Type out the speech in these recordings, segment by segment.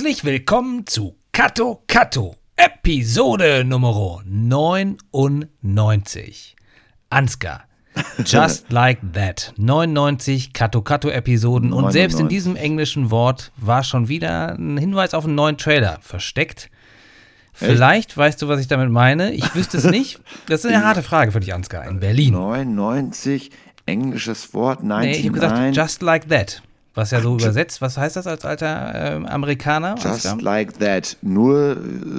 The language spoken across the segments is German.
Herzlich willkommen zu Kato Kato, Episode Nummer 99. Ansgar. Just like that. 99 Kato Kato Episoden und selbst in 99. diesem englischen Wort war schon wieder ein Hinweis auf einen neuen Trailer versteckt. Vielleicht weißt du, was ich damit meine. Ich wüsste es nicht. Das ist eine harte Frage für dich, Ansgar, in Berlin. 99, englisches Wort, Nee, ich habe 99. gesagt, just like that. Was ja so übersetzt, was heißt das als alter ähm, Amerikaner? Just like that. Nur äh,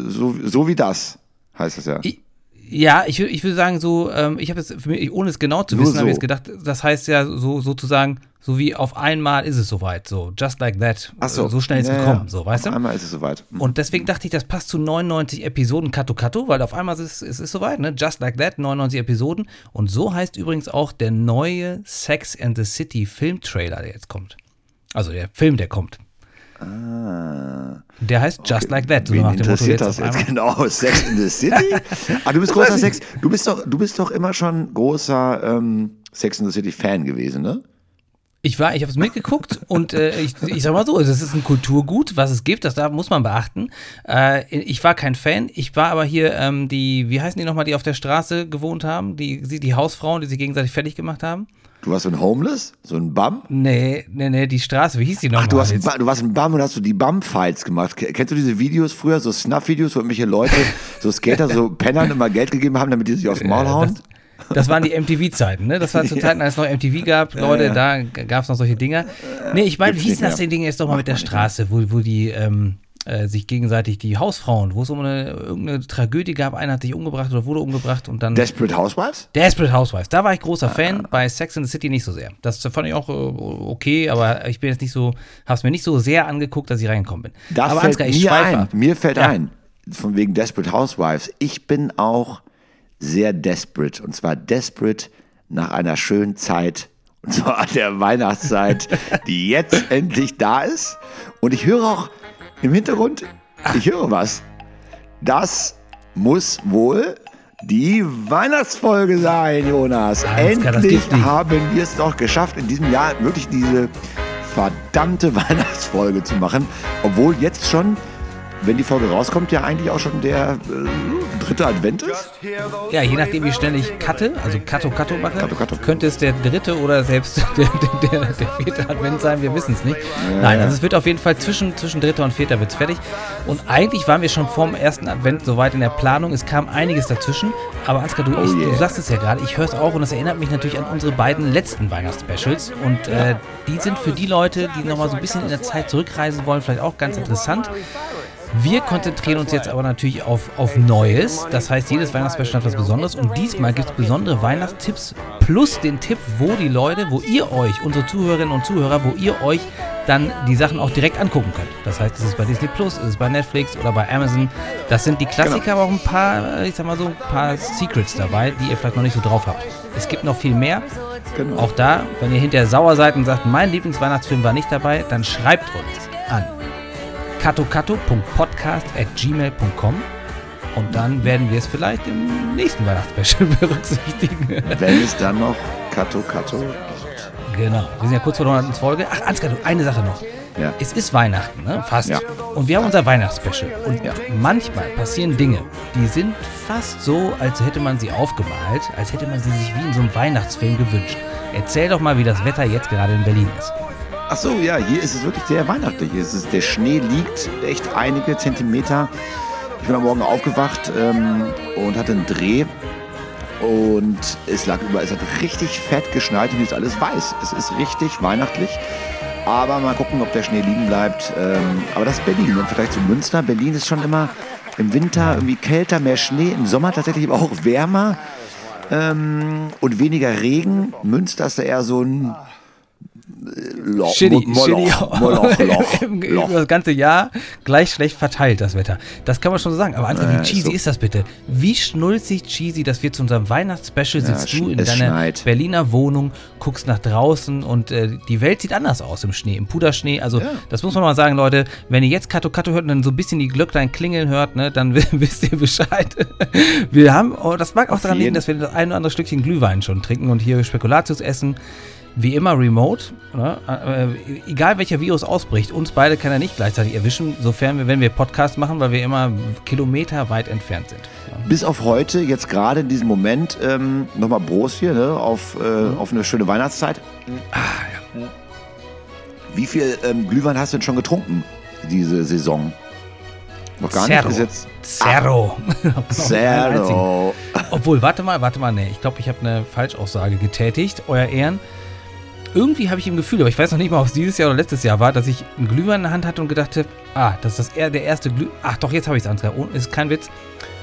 so, so wie das, heißt es ja. I- Ja, ich, ich würde sagen, so, ähm, ich habe es für mich, ohne es genau zu Nur wissen, habe ich so. jetzt gedacht, das heißt ja so sozusagen, so wie auf einmal ist es soweit, so, just like that. Ach so. Äh, So schnell ist es Ja, gekommen, ja. so, weißt Auf du? Einmal ist es soweit. Hm. Und deswegen dachte ich, das passt zu 99 Episoden Kato Kato, weil auf einmal ist es, es ist soweit, ne? Just like that, 99 Episoden. Und so heißt übrigens auch der neue Sex and the City Filmtrailer, der jetzt kommt. Also der Film, der kommt. Ah. Der heißt Just Like That. So Wen nach dem Motto interessiert jetzt das jetzt genau? Sex in the City? ah, du bist großer Sex. Du bist doch, du bist doch immer schon großer ähm, Sex in the City Fan gewesen, ne? Ich war, ich habe es mitgeguckt und äh, ich, ich sag mal so, es ist ein Kulturgut, was es gibt, das da muss man beachten. Äh, ich war kein Fan, ich war aber hier ähm, die, wie heißen die nochmal, die auf der Straße gewohnt haben, die, die die Hausfrauen, die sich gegenseitig fertig gemacht haben. Du warst so ein Homeless, so ein Bum. Nee, nee, nee, die Straße, wie hieß die nochmal? Ach, du, hast ein du warst ein Bum und hast so die Bum-Fights gemacht. Ke- Kennst du diese Videos früher, so Snuff-Videos, wo irgendwelche Leute, so Skater, so Pennern immer Geld gegeben haben, damit die sich aufs Maul hauen? Das, das waren die MTV-Zeiten, ne? Das war zu Zeiten, als es noch MTV gab. Leute, ja. da gab es noch solche Dinger. Nee, ich meine, wie hieß das denn Ding jetzt doch mal mit der Straße, wo, wo die ähm, äh, sich gegenseitig, die Hausfrauen, wo es um eine, irgendeine Tragödie gab, einer hat sich umgebracht oder wurde umgebracht und dann. Desperate Housewives? Desperate Housewives, da war ich großer Ah. Fan, bei Sex in the City nicht so sehr. Das fand ich auch äh, okay, aber ich bin jetzt nicht so, hab's mir nicht so sehr angeguckt, dass ich reingekommen bin. Da aber fällt Ansgar, ich mir ein, ab. mir fällt Ja. ein, von wegen Desperate Housewives, ich bin auch sehr desperate und zwar desperate nach einer schönen Zeit und zwar der Weihnachtszeit, die jetzt endlich da ist und ich höre auch im Hintergrund, ich höre was. Das muss wohl die Weihnachtsfolge sein, Jonas. Endlich haben wir es doch geschafft, in diesem Jahr wirklich diese verdammte Weihnachtsfolge zu machen. Obwohl jetzt schon, wenn die Folge rauskommt, ja eigentlich auch schon der äh, dritte Advent ist. Ja, je nachdem, wie schnell ich cutte, also Cutto Cutto mache, Cutto, Cutto. könnte es der dritte oder selbst der, der, der, der vierte Advent sein, wir wissen es nicht. Nein, also es wird auf jeden Fall zwischen, zwischen dritter und vierter wird's fertig. Und eigentlich waren wir schon vorm ersten Advent soweit in der Planung. Es kam einiges dazwischen. Aber Ansgar, du, ich, du yeah. sagst es ja gerade, ich höre es auch und das erinnert mich natürlich an unsere beiden letzten Weihnachtsspecials. Und äh, die sind für die Leute, die nochmal so ein bisschen in der Zeit zurückreisen wollen, vielleicht auch ganz interessant. Wir konzentrieren uns jetzt aber natürlich auf, auf Neues. Das heißt, jedes Weihnachtsspecial hat was Besonderes. Und diesmal gibt es besondere Weihnachtstipps plus den Tipp, wo die Leute, wo ihr euch, unsere Zuhörerinnen und Zuhörer, wo ihr euch dann die Sachen auch direkt angucken könnt. Das heißt, es ist bei Disney Plus, es ist bei Netflix oder bei Amazon. Das sind die Klassiker, aber auch ein paar, äh, ich sag mal so, ein paar Secrets dabei, die ihr vielleicht noch nicht so drauf habt. Es gibt noch viel mehr. Genau. Auch da, wenn ihr hinterher sauer seid und sagt, mein Lieblingsweihnachtsfilm war nicht dabei, dann schreibt uns an katokato.podcast.gmail.com und dann werden wir es vielleicht im nächsten Weihnachtsspecial berücksichtigen. Wenn es dann noch Kato Kato gibt. genau. Wir sind ja kurz vor der 100. Folge. Ach, Ansgar, du, eine Sache noch. Ja. Es ist Weihnachten, ne? Fast. Ja. Und wir haben unser Weihnachtsspecial. Und Ja. manchmal passieren Dinge, die sind fast so, als hätte man sie aufgemalt, als hätte man sie sich wie in so einem Weihnachtsfilm gewünscht. Erzähl doch mal, wie das Wetter jetzt gerade in Berlin ist. Ach so, ja, hier ist es wirklich sehr weihnachtlich. Es ist, der Schnee liegt echt einige Zentimeter. Ich bin am Morgen aufgewacht ähm, und hatte einen Dreh. Und es lag über, es hat richtig fett geschneit und hier ist alles weiß. Es ist richtig weihnachtlich. Aber mal gucken, ob der Schnee liegen bleibt. Ähm, aber das ist Berlin im Vergleich zu Münster. Berlin ist schon immer im Winter irgendwie kälter, mehr Schnee, im Sommer tatsächlich aber auch wärmer ähm, und weniger Regen. Münster ist da eher so ein Loch, Shitty, Mo- shitty. Moloch, Moloch, Loch, Loch. Über das ganze Jahr gleich schlecht verteilt, das Wetter. Das kann man schon so sagen. Aber Ansgar, wie Ja, ist cheesy so. ist das bitte? Wie schnulzig cheesy, dass wir zu unserem Weihnachtsspecial sitzt sch- du in deiner schneit. Berliner Wohnung, guckst nach draußen und äh, die Welt sieht anders aus im Schnee, im Puderschnee. Also, das muss man mal sagen, Leute. Wenn ihr jetzt Kato Kato hört und dann so ein bisschen die Glöcklein klingeln hört, ne, dann wisst ihr Bescheid. Wir haben, oh, das mag auch daran liegen, dass wir das ein oder andere Stückchen Glühwein schon trinken und hier Spekulatius essen. Wie immer remote. Ne? Äh, egal welcher Virus ausbricht, uns beide kann er nicht gleichzeitig erwischen, sofern wir, wenn wir Podcast machen, weil wir immer Kilometer weit entfernt sind. Ja. Bis auf heute, jetzt gerade in diesem Moment, ähm, nochmal Bros hier ne? auf, äh, mhm. auf eine schöne Weihnachtszeit. Ah, ja. Wie viel ähm, Glühwein hast du denn schon getrunken diese Saison? Noch gar Zero. nicht gesetzt. Zero. Zero. Obwohl, warte mal, warte mal, nee, ich glaube, ich habe eine Falschaussage getätigt. Euer Ehren irgendwie habe ich im Gefühl, aber ich weiß noch nicht mal, ob es dieses Jahr oder letztes Jahr war, dass ich einen Glühwein in der Hand hatte und gedacht habe, ah, das ist das, der erste Glühwein. Ach doch, jetzt habe ich es angefangen. Oh, ist kein Witz.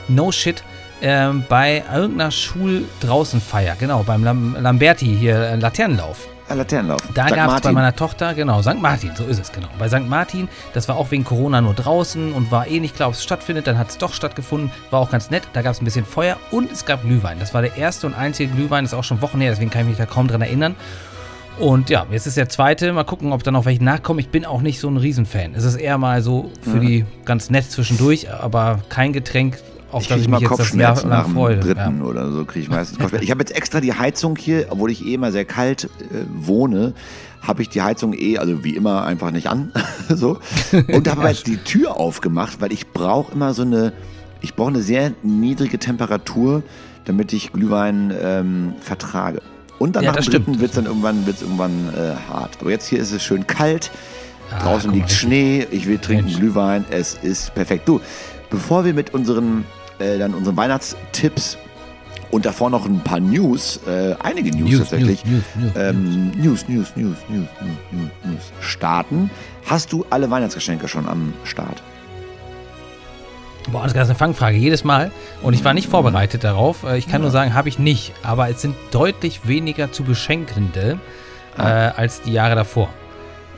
No shit. Ähm, bei irgendeiner Schul-Draußenfeier, genau, beim Lam Lamberti hier, äh, Laternenlauf. Ah, Laternenlauf. Da gab es bei meiner Tochter, genau, St. Martin, so ist es, genau. Bei St. Martin, das war auch wegen Corona nur draußen und war eh nicht klar, ob es stattfindet. Dann hat es doch stattgefunden, war auch ganz nett. Da gab es ein bisschen Feuer und es gab Glühwein. Das war der erste und einzige Glühwein, das ist auch schon Wochen her, deswegen kann ich mich da kaum dran erinnern. Und ja, jetzt ist der zweite. Mal gucken, ob da noch welche nachkommen. Ich bin auch nicht so ein Riesenfan. Es ist eher mal so für ja. die ganz nett zwischendurch, aber kein Getränk, auf ich das ich mich jetzt das Jahr nach dem freue. dritten ja. oder so kriege ich meistens Kopfschmerzen. Ich habe jetzt extra die Heizung hier, obwohl ich eh immer sehr kalt äh, wohne, habe ich die Heizung eh, also wie immer, einfach nicht an. so. Und habe jetzt die Tür aufgemacht, weil ich brauche immer so eine, ich brauche eine sehr niedrige Temperatur, damit ich Glühwein ähm, vertrage. Und dann ja, nach dem wird es dann irgendwann, wird's irgendwann äh, hart. Aber jetzt hier ist es schön kalt. Ah, Draußen liegt Schnee. Ich will trinken Mensch. Glühwein. Es ist perfekt. Du, bevor wir mit unseren, äh, dann unseren Weihnachtstipps und davor noch ein paar News, äh, einige News, News tatsächlich, News News, ähm, News, News, News, News, News, News, starten. Hast du alle Weihnachtsgeschenke schon am Start? Boah, das ist eine Fangfrage, jedes Mal. Und ich war nicht vorbereitet darauf. Äh, ich kann ja. nur sagen, habe ich nicht. Aber es sind deutlich weniger zu beschenkende äh, als die Jahre davor.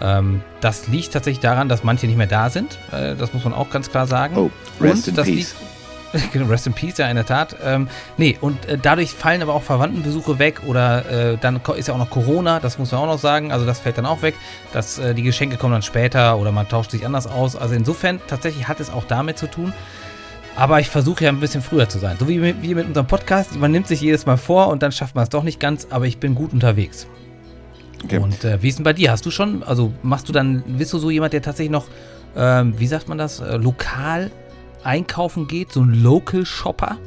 Ähm, das liegt tatsächlich daran, dass manche nicht mehr da sind. Äh, das muss man auch ganz klar sagen. Oh, rest und in peace. Genau, rest in Peace, ja, in der Tat. Ähm, nee, und äh, dadurch fallen aber auch Verwandtenbesuche weg oder äh, dann ist ja auch noch Corona, das muss man auch noch sagen. Also das fällt dann auch weg. Dass, äh, die Geschenke kommen dann später oder man tauscht sich anders aus. Also insofern tatsächlich hat es auch damit zu tun. Aber ich versuche ja ein bisschen früher zu sein. So wie mit, wie mit unserem Podcast. Man nimmt sich jedes Mal vor und dann schafft man es doch nicht ganz, aber ich bin gut unterwegs. Okay. Und äh, wie ist denn bei dir? Hast du schon, also machst du dann, bist du so jemand, der tatsächlich noch, ähm, wie sagt man das, äh, lokal einkaufen geht? So ein Local Shopper?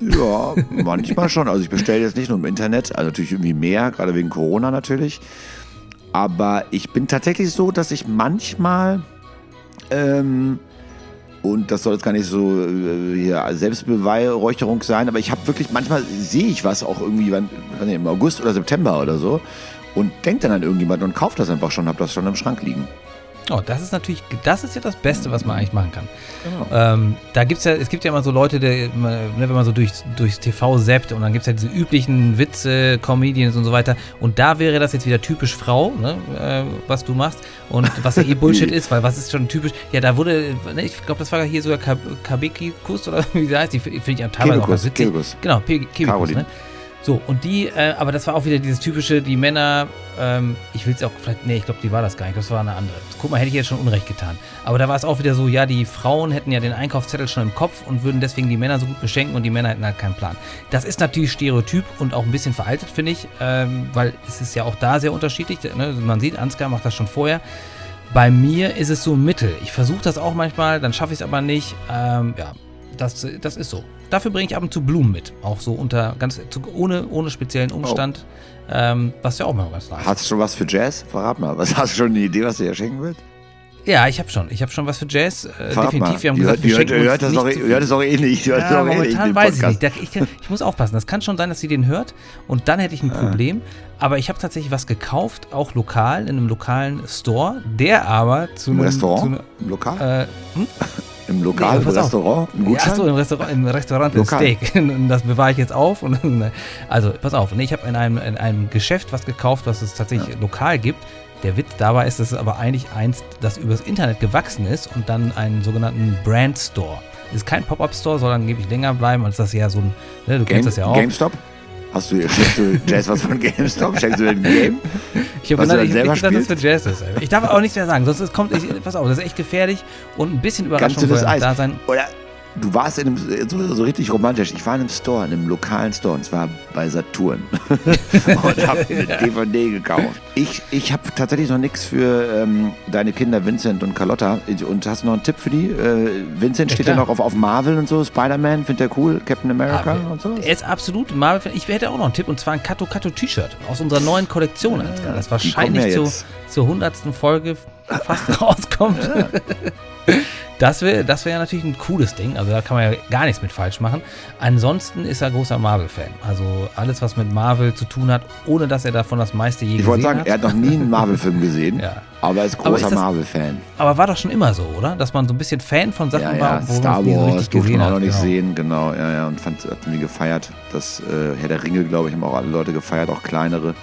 Ja, manchmal schon. Also ich bestelle jetzt nicht nur im Internet, also natürlich irgendwie mehr, gerade wegen Corona natürlich. Aber ich bin tatsächlich so, dass ich manchmal ähm, und das soll jetzt gar nicht so äh, hier Selbstbeweihräucherung sein, aber ich habe wirklich, manchmal sehe ich was auch irgendwie wann, im August oder September oder so und denke dann an irgendjemand und kauft das einfach schon, habe das schon im Schrank liegen. Oh, das ist natürlich, das ist ja das Beste, was man eigentlich machen kann. Genau. Ähm, da gibt's ja, es gibt ja immer so Leute, die, ne, wenn man so durch, durchs TV zappt und dann gibt es ja diese üblichen Witze, Comedians und so weiter. Und da wäre das jetzt wieder typisch Frau, ne, äh, was du machst. Und was ja eh Bullshit ist, weil was ist schon typisch, ja, da wurde, ne, ich glaube, das war hier sogar Kabeki-Kuss oder wie sie heißt, die finde ich ja teilweise auch witzig. Kebekus. Genau, Kebekus, ne? So, und die, äh, aber das war auch wieder dieses typische, die Männer, ähm, ich will es auch vielleicht, nee, ich glaube, die war das gar nicht, das war eine andere. Guck mal, hätte ich jetzt schon Unrecht getan. Aber da war es auch wieder so, ja, die Frauen hätten ja den Einkaufszettel schon im Kopf und würden deswegen die Männer so gut beschenken und die Männer hätten halt keinen Plan. Das ist natürlich Stereotyp und auch ein bisschen veraltet, finde ich, ähm, weil es ist ja auch da sehr unterschiedlich. Ne? Man sieht, Ansgar macht das schon vorher. Bei mir ist es so Mittel. Ich versuche das auch manchmal, dann schaffe ich es aber nicht. Ähm, ja, das, das ist so. Dafür bringe ich ab und zu Blumen mit. Auch so unter ganz ohne, ohne speziellen Umstand. Oh. Ähm, was ja auch mal ganz nice Hast du schon was für Jazz? Verrat mal. Was, hast du schon eine Idee, was du dir schenken willst? Ja, ich habe schon. Ich habe schon was für Jazz. Äh, definitiv. Wir haben gesagt, wir hört, hört, das auch, hört das auch eh nicht. Hört ja, eh momentan weiß ich nicht. Ich, ich, muss aufpassen. Das kann schon sein, dass sie den hört. Und dann hätte ich ein ah. Problem. Aber ich habe tatsächlich was gekauft, auch lokal, in einem lokalen Store, der aber zu einem Restaurant? Zu einem, lokal? Äh, hm? Im Lokal, nee, im Restaurant? Im ja, achso, im Restaurant, im Restaurant Lokal. Steak. das bewahre ich jetzt auf. also, pass auf. ich habe in einem, in einem Geschäft was gekauft, was es tatsächlich ja. lokal gibt. Der Witz dabei ist, dass es aber eigentlich eins, das übers Internet gewachsen ist und dann einen sogenannten Brand Store. Ist kein Pop-Up-Store, soll angeblich länger bleiben, als das ja so ein, ne, du Game, kennst das ja auch. GameStop? Hast du, schenkst du Jazz was von GameStop? Schenkst du ein Game? Ich habe gedacht, ich, dass das für Jazz ist. Ich darf auch nichts mehr sagen, sonst kommt, ich, pass auf, das ist echt gefährlich und ein bisschen überraschend soll da sein. Oder du warst in einem, so, so, richtig romantisch. Ich war in einem Store, in einem lokalen Store, und zwar bei Saturn. und habe eine DVD gekauft. Ich, ich habe tatsächlich noch nichts für ähm, deine Kinder Vincent und Carlotta. Und hast du noch einen Tipp für die? Äh, Vincent ja, steht ja noch auf, auf Marvel und so, Spider-Man, findet er cool, Captain America ah, und so. Er ist absolut Marvel. Ich hätte auch noch einen Tipp, und zwar ein Kato Kato T-Shirt aus unserer neuen Kollektion. Ja, das wahrscheinlich ja zur, zur 100. Folge fast rauskommt. Das wäre das wär natürlich ein cooles Ding. Also da kann man ja gar nichts mit falsch machen. Ansonsten ist er großer Marvel-Fan. Also alles, was mit Marvel zu tun hat, ohne dass er davon das meiste je ich gesehen hat. Ich wollte sagen, er hat noch nie einen Marvel-Film gesehen. ja. Aber er ist großer Marvel-Fan. Aber war doch schon immer so, oder? Dass man so ein bisschen Fan von Sachen ja, ja. war, wo Star man Wars so durfte man auch noch nicht genau. sehen, genau. Ja, ja. Und fand, hat irgendwie gefeiert. Das äh, Herr der Ringe, glaube ich, haben auch alle Leute gefeiert, auch kleinere.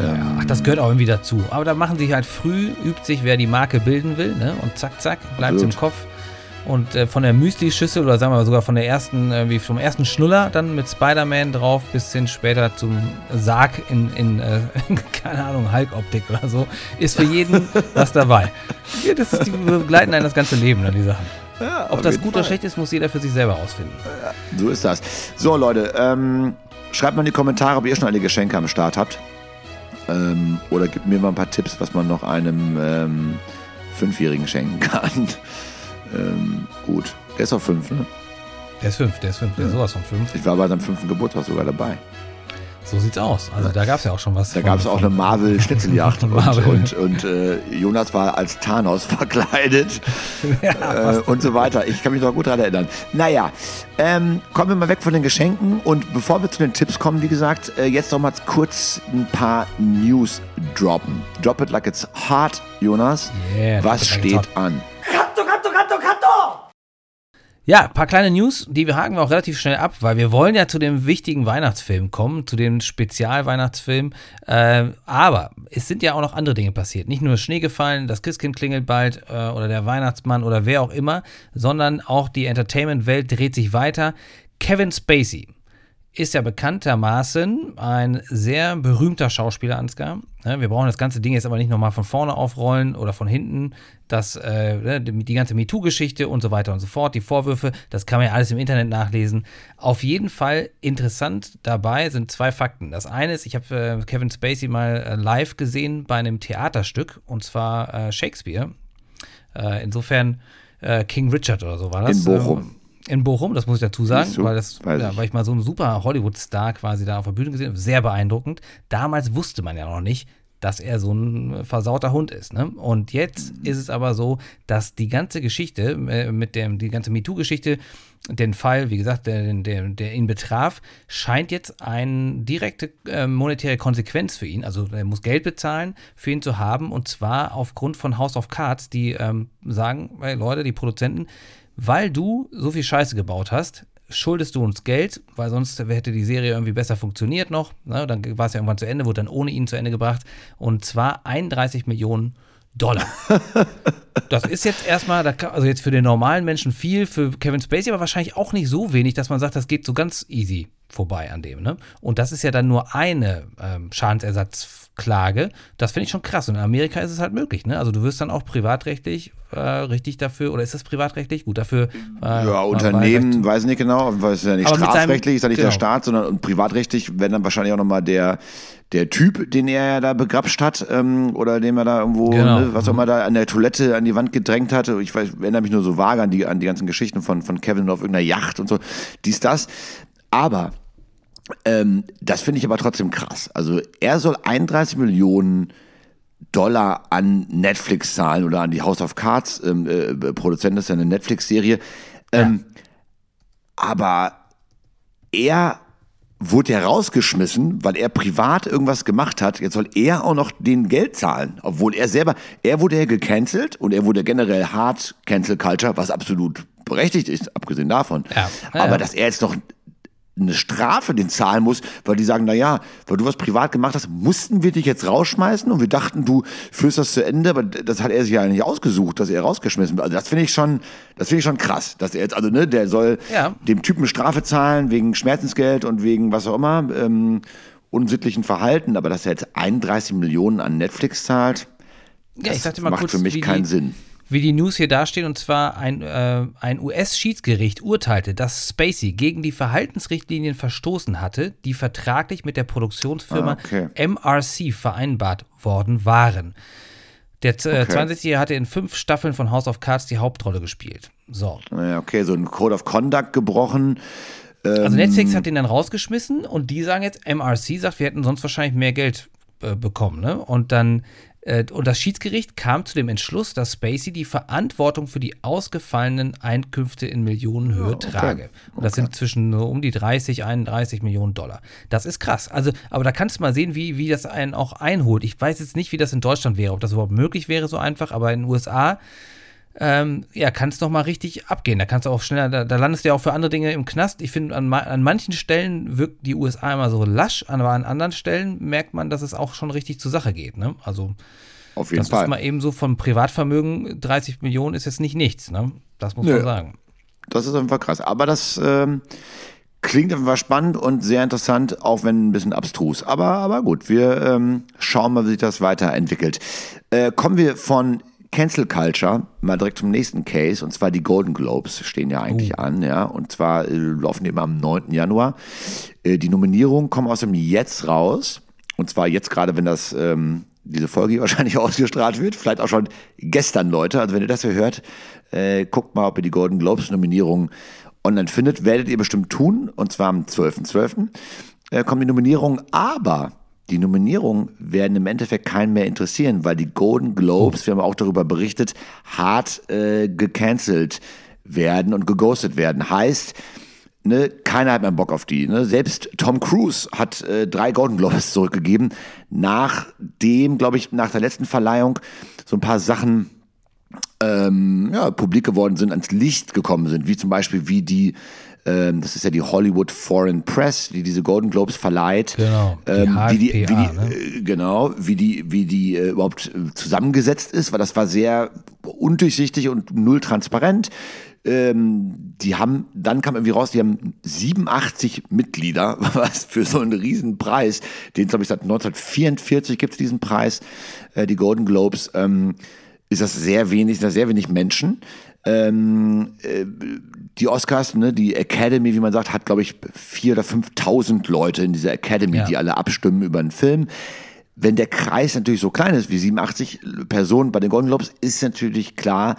Ähm, Ach, das gehört auch irgendwie dazu. Aber da machen sie halt früh, übt sich, wer die Marke bilden will, ne? Und zack, zack, bleibt es im Kopf. Und äh, von der Müsli-Schüssel oder sagen wir sogar von der ersten, äh, wie vom ersten Schnuller dann mit Spider-Man drauf bis hin später zum Sarg in, in äh, keine Ahnung, Hulk-Optik oder so, ist für jeden was dabei. Ja, das ist, die begleiten einen das ganze Leben, dann die Sachen. Ja, Ob das gut Fall. oder schlecht ist, muss jeder für sich selber ausfinden. Ja, so ist das. So, Leute, ähm, schreibt mal in die Kommentare, ob ihr schon alle Geschenke am Start habt. Ähm, oder gibt mir mal ein paar Tipps, was man noch einem ähm, Fünfjährigen schenken kann. ähm, gut. Der ist auch fünf, ne? Der ist fünf, der ist fünf, der ist sowas von fünf. Ich war bei seinem fünften Geburtstag sogar dabei. So sieht's aus. Also da gab es ja auch schon was. Da gab es auch eine Marvel-Schnitzeljagd. und, und, und äh, Jonas war als Thanos verkleidet ja, äh, und so weiter. Ich kann mich noch gut daran erinnern. Naja, ähm, kommen wir mal weg von den Geschenken. Und bevor wir zu den Tipps kommen, wie gesagt, äh, jetzt noch mal kurz ein paar News droppen. Drop it like it's hot, Jonas. Yeah, was steht an? Katto, katto, katto, katto! Ja, ein paar kleine News, die wir haken wir auch relativ schnell ab, weil wir wollen ja zu dem wichtigen Weihnachtsfilm kommen, zu dem Spezialweihnachtsfilm. Äh, aber es sind ja auch noch andere Dinge passiert. Nicht nur Schnee gefallen, das Christkind klingelt bald äh, oder der Weihnachtsmann oder wer auch immer, sondern auch die Entertainment-Welt dreht sich weiter. Kevin Spacey ist ja bekanntermaßen ein sehr berühmter Schauspieler, Ansgar. Wir brauchen das ganze Ding jetzt aber nicht nochmal von vorne aufrollen oder von hinten. Das, äh, ne, die ganze MeToo-Geschichte und so weiter und so fort, die Vorwürfe, das kann man ja alles im Internet nachlesen. Auf jeden Fall interessant dabei sind zwei Fakten. Das eine ist, ich habe äh, Kevin Spacey mal äh, live gesehen bei einem Theaterstück und zwar äh, Shakespeare. Äh, insofern äh, King Richard oder so war das. In Bochum. In Bochum, das muss ich dazu sagen, so, weil, das, ja, weil ich mal so einen super Hollywood-Star quasi da auf der Bühne gesehen habe. Sehr beeindruckend. Damals wusste man ja noch nicht, dass er so ein versauter Hund ist. Ne? Und jetzt ist es aber so, dass die ganze Geschichte, äh, mit dem, die ganze MeToo-Geschichte, den Fall, wie gesagt, der, der, der ihn betraf, scheint jetzt eine direkte äh, monetäre Konsequenz für ihn, also er muss Geld bezahlen, für ihn zu haben. Und zwar aufgrund von House of Cards, die ähm, sagen, hey Leute, die Produzenten, weil du so viel Scheiße gebaut hast, schuldest du uns Geld, weil sonst hätte die Serie irgendwie besser funktioniert noch. Ne? Dann war es ja irgendwann zu Ende, wurde dann ohne ihn zu Ende gebracht. Und zwar 31 Millionen Dollar. das ist jetzt erstmal, also jetzt für den normalen Menschen viel, für Kevin Spacey aber wahrscheinlich auch nicht so wenig, dass man sagt, das geht so ganz easy vorbei an dem. Ne? Und das ist ja dann nur eine ähm, Schadensersatzklage. Das finde ich schon krass. Und in Amerika ist es halt möglich. Ne? Also du wirst dann auch privatrechtlich äh, richtig dafür, oder ist das privatrechtlich? Gut, dafür. Äh, ja, Unternehmen, weiß nicht genau, weil es ja nicht strafrechtlich, seinem, ist ja nicht genau. der Staat, sondern privatrechtlich, wenn dann wahrscheinlich auch nochmal der, der Typ, den er ja da begrapscht hat, ähm, oder den er da irgendwo, genau. ne, was auch immer da an der Toilette an die Wand gedrängt hatte. Ich weiß, erinnere mich nur so vage an die, an die ganzen Geschichten von, von Kevin auf irgendeiner Yacht und so. Dies, das. Aber ähm, das finde ich aber trotzdem krass. Also er soll 31 Millionen Dollar an Netflix zahlen oder an die House of Cards ähm, äh, Produzenten, das ist ja eine Netflix-Serie. Ähm, ja. Aber er wurde ja rausgeschmissen, weil er privat irgendwas gemacht hat. Jetzt soll er auch noch den Geld zahlen, obwohl er selber, er wurde ja gecancelt und er wurde generell hart Cancel Culture, was absolut berechtigt ist, abgesehen davon. Ja. Ja, Aber dass er jetzt noch eine Strafe den zahlen muss, weil die sagen, na ja, weil du was privat gemacht hast, mussten wir dich jetzt rausschmeißen und wir dachten, du führst das zu Ende, aber das hat er sich ja nicht ausgesucht, dass er rausgeschmissen wird. Also das finde ich schon, das finde ich schon krass, dass er jetzt, also ne, der soll ja. dem Typen Strafe zahlen wegen Schmerzensgeld und wegen was auch immer, ähm, unsittlichen Verhalten, aber dass er jetzt 31 Millionen an Netflix zahlt, ja, ich mal macht kurz, für mich keinen die, Sinn wie die News hier dastehen, und zwar ein, äh, ein US-Schiedsgericht urteilte, dass Spacey gegen die Verhaltensrichtlinien verstoßen hatte, die vertraglich mit der Produktionsfirma Ah, okay. MRC vereinbart worden waren. Der äh, Okay. 62-Jährige hatte in fünf Staffeln von House of Cards die Hauptrolle gespielt. So. Ja, okay, so ein Code of Conduct gebrochen. Also Netflix hat den dann rausgeschmissen und die sagen jetzt, MRC sagt, wir hätten sonst wahrscheinlich mehr Geld äh, bekommen. Ne? Und dann, und das Schiedsgericht kam zu dem Entschluss, dass Spacey die Verantwortung für die ausgefallenen Einkünfte in Millionenhöhe okay. trage. Und das sind zwischen so um die 30, 31 Millionen Dollar. Das ist krass. Also, aber da kannst du mal sehen, wie, wie das einen auch einholt. Ich weiß jetzt nicht, wie das in Deutschland wäre, ob das überhaupt möglich wäre, so einfach, aber in den USA ähm, ja, kann es noch mal richtig abgehen. Da kannst du auch schneller, da, da landest du ja auch für andere Dinge im Knast. Ich finde, an, ma- an manchen Stellen wirkt die USA immer so lasch, aber an anderen Stellen merkt man, dass es auch schon richtig zur Sache geht. Ne? Also, Auf jeden das Fall. ist mal eben so vom Privatvermögen, 30 Millionen ist jetzt nicht nichts. Ne? Das muss Nö. man sagen. Das ist einfach krass. Aber das ähm, klingt einfach spannend und sehr interessant, auch wenn ein bisschen abstrus. Aber, aber gut, wir ähm, schauen mal, wie sich das weiterentwickelt. Äh, kommen wir von Cancel Culture mal direkt zum nächsten Case, und zwar die Golden Globes stehen ja eigentlich an, ja. Und zwar äh, laufen die immer am 9. Januar. Äh, die Nominierungen kommen aus dem Jetzt raus. Und zwar jetzt gerade, wenn das ähm, diese Folge hier wahrscheinlich ausgestrahlt wird, vielleicht auch schon gestern, Leute. Also wenn ihr das hier hört, äh, guckt mal, ob ihr die Golden Globes Nominierungen online findet. Werdet ihr bestimmt tun, und zwar am 12.12. Äh, kommen die Nominierungen, aber die Nominierungen werden im Endeffekt keinen mehr interessieren, weil die Golden Globes, wir haben auch darüber berichtet, hart äh, gecancelt werden und geghostet werden. Heißt, ne, keiner hat mehr Bock auf die. Ne? Selbst Tom Cruise hat äh, drei Golden Globes zurückgegeben, nachdem, glaube ich, nach der letzten Verleihung so ein paar Sachen ähm, ja, publik geworden sind, ans Licht gekommen sind, wie zum Beispiel wie die, ähm, das ist ja die Hollywood Foreign Press, die diese Golden Globes verleiht. Genau, die ähm, wie die, wie die, HFPA, ne? äh, genau, wie die, wie die äh, überhaupt äh, zusammengesetzt ist, weil das war sehr undurchsichtig und null transparent. Ähm, die haben, dann kam irgendwie raus, die haben 87 Mitglieder, was für so einen riesen Preis, den glaube ich seit 1944 gibt es diesen Preis, äh, die Golden Globes, ähm, ist das sehr wenig, sind das sehr wenig Menschen. Ähm, äh, die Oscars, ne, die Academy, wie man sagt, hat, glaube ich, 4.000 oder 5.000 Leute in dieser Academy, Ja. die alle abstimmen über einen Film. Wenn der Kreis natürlich so klein ist wie 87 Personen bei den Golden Globes, ist natürlich klar,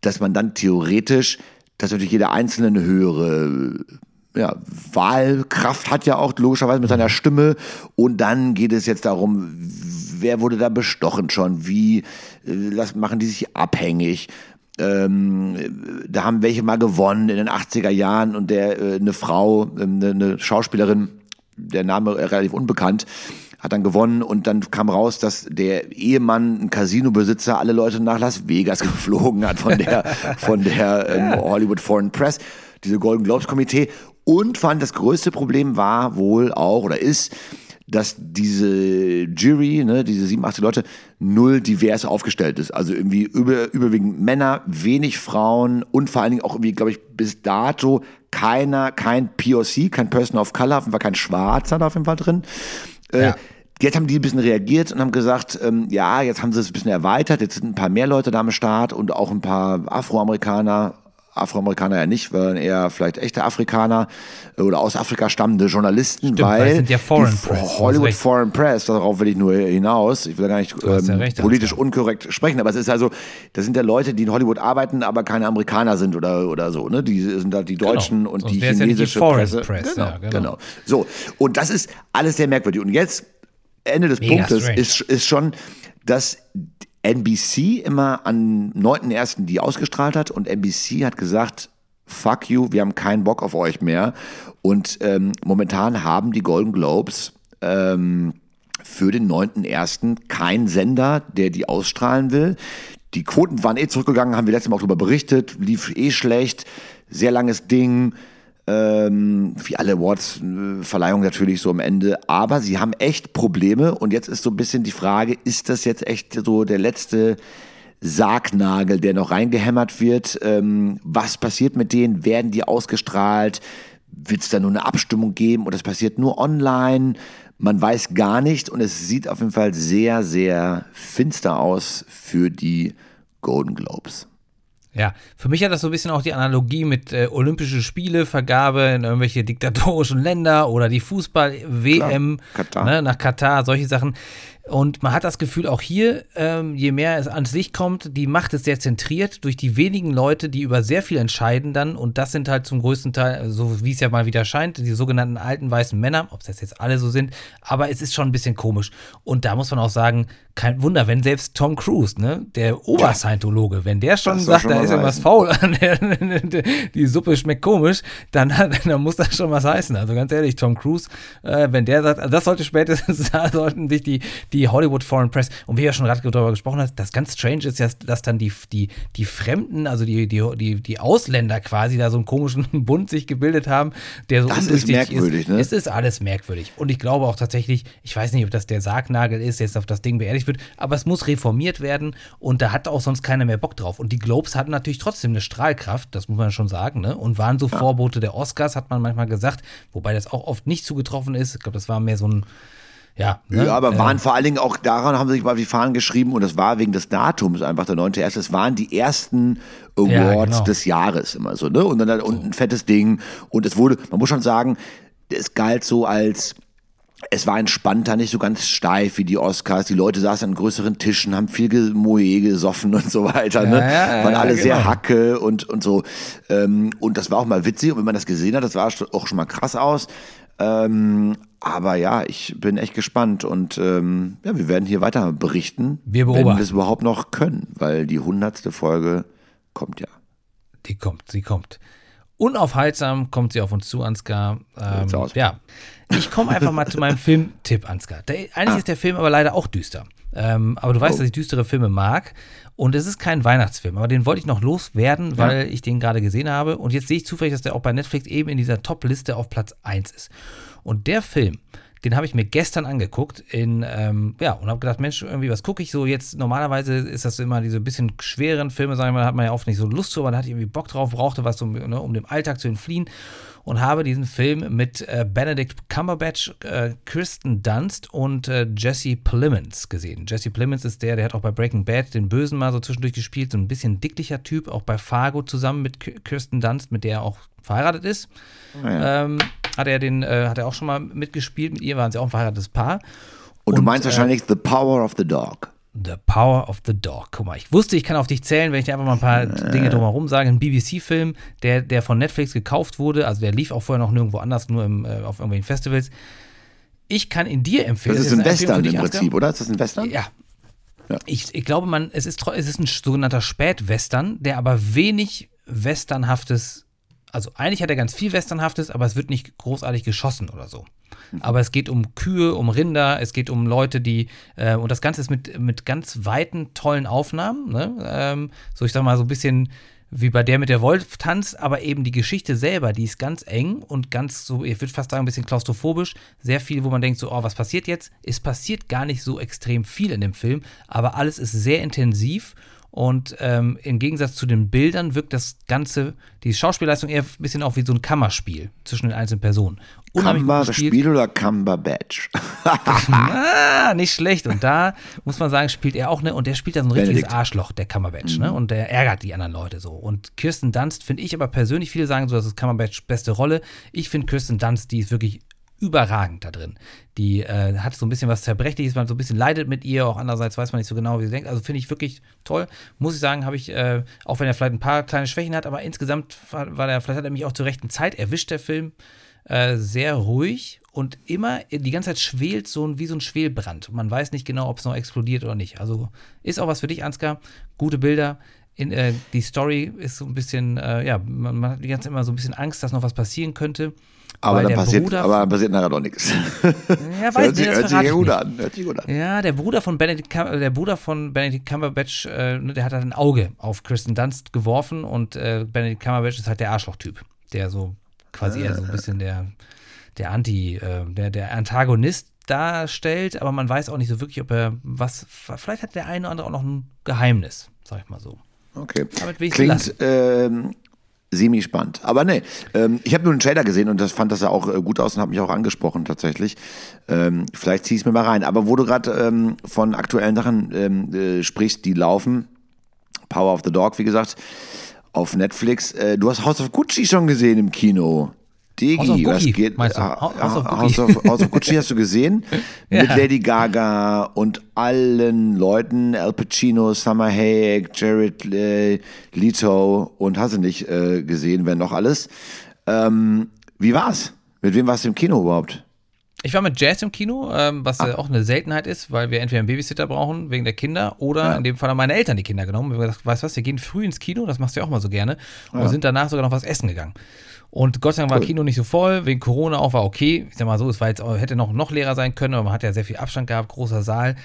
dass man dann theoretisch, dass natürlich jeder Einzelne eine höhere ja, Wahlkraft hat ja auch logischerweise mit seiner Stimme. Und dann geht es jetzt darum, wer wurde da bestochen schon, wie äh, machen die sich abhängig. Ähm, da haben welche mal gewonnen in den 80er Jahren und der äh, eine Frau, eine, eine Schauspielerin, der Name äh, relativ unbekannt, hat dann gewonnen und dann kam raus, dass der Ehemann, ein Casinobesitzer, alle Leute nach Las Vegas geflogen hat von der, von der ähm, Hollywood Foreign Press, diese Golden Globes Komitee und fand, das größte Problem war wohl auch oder ist, dass diese Jury, ne, diese 87 Leute, null divers aufgestellt ist. Also irgendwie über, überwiegend Männer, wenig Frauen und vor allen Dingen auch irgendwie, glaube ich, bis dato keiner, kein POC, kein Person of Color, auf jeden Fall kein Schwarzer da auf jeden Fall drin. Äh, Ja. Jetzt haben die ein bisschen reagiert und haben gesagt, ähm, ja, jetzt haben sie es ein bisschen erweitert, jetzt sind ein paar mehr Leute da am Start und auch ein paar Afroamerikaner, Afroamerikaner ja nicht, sondern eher vielleicht echte Afrikaner oder aus Afrika stammende Journalisten, weil weil sind ja Foreign Press, Hollywood. Foreign Press, darauf will ich nur hinaus, ich will gar nicht ähm, recht, politisch unkorrekt sprechen, aber es ist also, das sind ja Leute, die in Hollywood arbeiten, aber keine Amerikaner sind oder, oder so, ne? Die sind da die Deutschen und Sonst die wär's ja die chinesische Foreign Presse. Press, genau, ja, genau. genau. So, und das ist alles sehr merkwürdig. Und jetzt, Ende des Mega Punktes, strange. ist, ist schon, dass NBC immer am 9.1. die ausgestrahlt hat und NBC hat gesagt, fuck you, wir haben keinen Bock auf euch mehr. Und ähm, momentan haben die Golden Globes ähm, für den 9.1. kein Sender, der die ausstrahlen will. Die Quoten waren eh zurückgegangen, haben wir letztes Mal auch darüber berichtet, lief eh schlecht, sehr langes Ding, ähm, wie alle Awards-Verleihungen natürlich so am Ende. Aber sie haben echt Probleme und jetzt ist so ein bisschen die Frage, ist das jetzt echt so der letzte Sargnagel, der noch reingehämmert wird? Ähm, was passiert mit denen? Werden die ausgestrahlt? Wird es da nur eine Abstimmung geben oder es passiert nur online? Man weiß gar nicht und es sieht auf jeden Fall sehr, sehr finster aus für die Golden Globes. Ja, für mich hat das so ein bisschen auch die Analogie mit äh, Olympische Spiele, Vergabe in irgendwelche diktatorischen Länder oder die Fußball-WM ne, nach Katar, solche Sachen. Und man hat das Gefühl, auch hier, ähm, je mehr es ans Licht kommt, die Macht ist sehr zentriert durch die wenigen Leute, die über sehr viel entscheiden dann. Und das sind halt zum größten Teil, so wie es ja mal wieder scheint, die sogenannten alten weißen Männer, ob es jetzt alle so sind. Aber es ist schon ein bisschen komisch. Und da muss man auch sagen, kein Wunder, wenn selbst Tom Cruise, ne, der Oberscientologe, wenn der schon sagt, schon da ist irgendwas faul an, die Suppe schmeckt komisch, dann, dann muss das schon was heißen. Also ganz ehrlich, Tom Cruise, äh, wenn der sagt, also das sollte spätestens, da sollten sich die, die Hollywood Foreign Press, und wie ja schon gerade darüber gesprochen hast, das ganz strange ist ja, dass dann die, die, die Fremden, also die, die, die, die Ausländer quasi da so einen komischen Bund sich gebildet haben, der so Das ist merkwürdig, ist. ne? Es ist alles merkwürdig. Und ich glaube auch tatsächlich, ich weiß nicht, ob das der Sargnagel ist, jetzt auf das Ding beerdigt wird, aber es muss reformiert werden und da hat auch sonst keiner mehr Bock drauf. Und die Globes hatten natürlich trotzdem eine Strahlkraft, das muss man schon sagen, ne? und waren so ja. Vorbote der Oscars, hat man manchmal gesagt, wobei das auch oft nicht zugetroffen ist. Ich glaube, das war mehr so ein ja, ne? ja, aber waren äh, vor allen Dingen auch daran, haben sie sich mal die Fahnen geschrieben und das war wegen des Datums einfach der 9.1. Es waren die ersten Awards ja, genau. des Jahres immer so, ne? Und dann halt, und ein fettes Ding und es wurde, man muss schon sagen, es galt so als es war entspannter, nicht so ganz steif wie die Oscars. Die Leute saßen an größeren Tischen, haben viel Moe gesoffen und so weiter. Ne? Ja, ja, Waren alle ja, genau. sehr hacke und, und so. Ähm, und das war auch mal witzig. Und wenn man das gesehen hat, das sah auch schon mal krass aus. Ähm, aber ja, ich bin echt gespannt und ähm, ja, wir werden hier weiter berichten, wir wenn wir es überhaupt noch können, weil die hundertste Folge kommt ja. Die kommt, sie kommt. Unaufhaltsam kommt sie auf uns zu, Ansgar. Ähm, ja, ich komme einfach mal zu meinem Filmtipp, Ansgar. Der, eigentlich ah. ist der Film aber leider auch düster. Ähm, aber du weißt, oh. dass ich düstere Filme mag. Und es ist kein Weihnachtsfilm, aber den wollte ich noch loswerden, weil ja. ich den gerade gesehen habe. Und jetzt sehe ich zufällig, dass der auch bei Netflix eben in dieser Top-Liste auf Platz 1 ist. Und der Film, den habe ich mir gestern angeguckt in, ähm, ja, und habe gedacht, Mensch, irgendwie, was gucke ich so jetzt? Normalerweise ist das immer diese bisschen schweren Filme, sagen wir mal, da hat man ja oft nicht so Lust zu, aber da hatte ich irgendwie Bock drauf, brauchte was, um, ne, um dem Alltag zu entfliehen und habe diesen Film mit äh, Benedict Cumberbatch, äh, Kirsten Dunst und äh, Jesse Plemons gesehen. Jesse Plemons ist der, der hat auch bei Breaking Bad den Bösen mal so zwischendurch gespielt, so ein bisschen dicklicher Typ, auch bei Fargo zusammen mit Kirsten Dunst, mit der er auch verheiratet ist. Oh ja. ähm, hat er den, äh, hat er auch schon mal mitgespielt. Mit ihr waren sie auch ein verheiratetes Paar. Und, und du meinst äh, wahrscheinlich The Power of the Dog. The Power of the Dog. Guck mal, ich wusste, ich kann auf dich zählen, wenn ich dir einfach mal ein paar äh. Dinge drumherum sage. Ein BBC-Film, der, der von Netflix gekauft wurde, also der lief auch vorher noch nirgendwo anders, nur im, äh, auf irgendwelchen Festivals. Ich kann ihn dir empfehlen. Das ist ein Western im Prinzip, oder? Ist das ein Western? Ja. ja. Ich, ich glaube, man, es ist, es ist ein sogenannter Spätwestern, der aber wenig Westernhaftes also eigentlich hat er ganz viel Westernhaftes, aber es wird nicht großartig geschossen oder so. Aber es geht um Kühe, um Rinder, es geht um Leute, die, äh, und das Ganze ist mit, mit ganz weiten, tollen Aufnahmen, ne? ähm, so ich sag mal so ein bisschen wie bei der mit der Wolf-Tanz, aber eben die Geschichte selber, die ist ganz eng und ganz so, ich würde fast sagen, ein bisschen klaustrophobisch. Sehr viel, wo man denkt, so, oh, was passiert jetzt? Es passiert gar nicht so extrem viel in dem Film, aber alles ist sehr intensiv und ähm, im Gegensatz zu den Bildern wirkt das Ganze, die Schauspielleistung eher ein bisschen auch wie so ein Kammerspiel zwischen den einzelnen Personen. Kammerspiel oder Cumberbatch? ah, nicht schlecht. Und da muss man sagen, spielt er auch ne, und der spielt da so ein richtiges Benedikt. Arschloch, der Cumberbatch, ne? mhm. ne? Und der ärgert die anderen Leute so. Und Kirsten Dunst finde ich aber persönlich, viele sagen so, das ist Cumberbatch beste Rolle. Ich finde Kirsten Dunst, die ist wirklich überragend da drin. Die äh, hat so ein bisschen was Zerbrechliches, man so ein bisschen leidet mit ihr, auch andererseits weiß man nicht so genau, wie sie denkt. Also finde ich wirklich toll. Muss ich sagen, habe ich, äh, auch wenn er vielleicht ein paar kleine Schwächen hat, aber insgesamt war, war der, vielleicht hat er mich auch zur rechten Zeit erwischt, der Film. Äh, sehr ruhig und immer die ganze Zeit schwelt so ein, wie so ein Schwelbrand. Man weiß nicht genau, ob es noch explodiert oder nicht. Also ist auch was für dich, Ansgar. Gute Bilder. In, äh, die Story ist so ein bisschen, äh, ja, man, man, hat die ganze Zeit immer so ein bisschen Angst, dass noch was passieren könnte. Aber dann passiert, Bruder aber passiert nachher doch nichts. Ja, weiß nicht, hört sich gut an. Hört sich gut an. Ja, der Bruder von Benedict, der Bruder von Benedict Cumberbatch, äh, ne, der hat halt ein Auge auf Kristen Dunst geworfen und äh, Benedict Cumberbatch ist halt der Arschloch-Typ, der so quasi eher so ein bisschen der, der Anti, äh, der, der Antagonist darstellt, aber man weiß auch nicht so wirklich, ob er was, vielleicht hat der eine oder andere auch noch ein Geheimnis, sag ich mal so. Okay. Klingt ähm, semi-spannend. Aber nee, ähm, ich habe nur einen Trailer gesehen und das fand das ja auch äh, gut aus und hat mich auch angesprochen tatsächlich. Ähm, vielleicht ziehe ich es mir mal rein. Aber wo du gerade ähm, von aktuellen Sachen ähm, äh, sprichst, die laufen, Power of the Dog, wie gesagt, auf Netflix. Äh, du hast House of Gucci schon gesehen im Kino. Digi, was geht? meinst du? Ah, House of ah, House of, House of Gucci hast du gesehen? Ja. Mit Lady Gaga und allen Leuten, Al Pacino, Summer Hayek, Jared äh, Leto und hast du nicht äh, gesehen, wenn noch alles. Ähm, wie war's? Mit wem warst du im Kino überhaupt? Ich war mit Jazz im Kino, ähm, was Ah. äh, auch eine Seltenheit ist, weil wir entweder einen Babysitter brauchen wegen der Kinder oder Ja. in dem Fall haben meine Eltern die Kinder genommen. Wir haben gesagt, weißt du was, wir gehen früh ins Kino, das machst du ja auch mal so gerne, und sind danach sogar noch was essen gegangen. Und Gott sei Dank war Cool. Kino nicht so voll, wegen Corona auch war okay. Ich sag mal so, es war jetzt, hätte noch, noch leerer sein können, aber man hat ja sehr viel Abstand gehabt, großer Saal.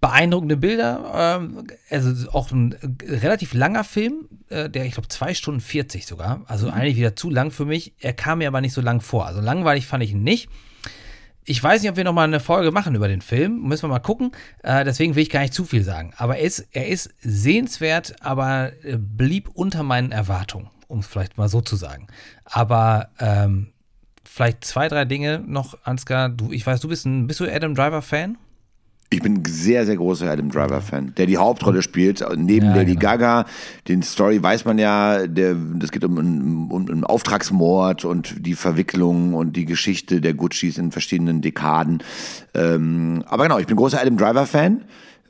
Beeindruckende Bilder, ähm, also auch ein äh, relativ langer Film, äh, der ich glaube zwei Stunden 40 sogar, also Mhm. eigentlich wieder zu lang für mich. Er kam mir aber nicht so lang vor. Also langweilig fand ich ihn nicht. Ich weiß nicht, ob wir noch mal eine Folge machen über den Film. Müssen wir mal gucken. Äh, deswegen will ich gar nicht zu viel sagen. Aber er ist, er ist sehenswert, aber äh, blieb unter meinen Erwartungen, um es vielleicht mal so zu sagen. Aber ähm, vielleicht zwei, drei Dinge noch, Ansgar. Du, ich weiß, du bist ein, bist du Adam Driver-Fan? Ich bin ein sehr, sehr großer Adam Driver-Fan, der die Hauptrolle spielt, neben Ja, Lady genau. Gaga. Den Story weiß man ja, der, das geht um, einen- um einen Auftragsmord und die Verwicklung und die Geschichte der Guccis in verschiedenen Dekaden. Ähm, aber genau, ich bin großer Adam Driver-Fan.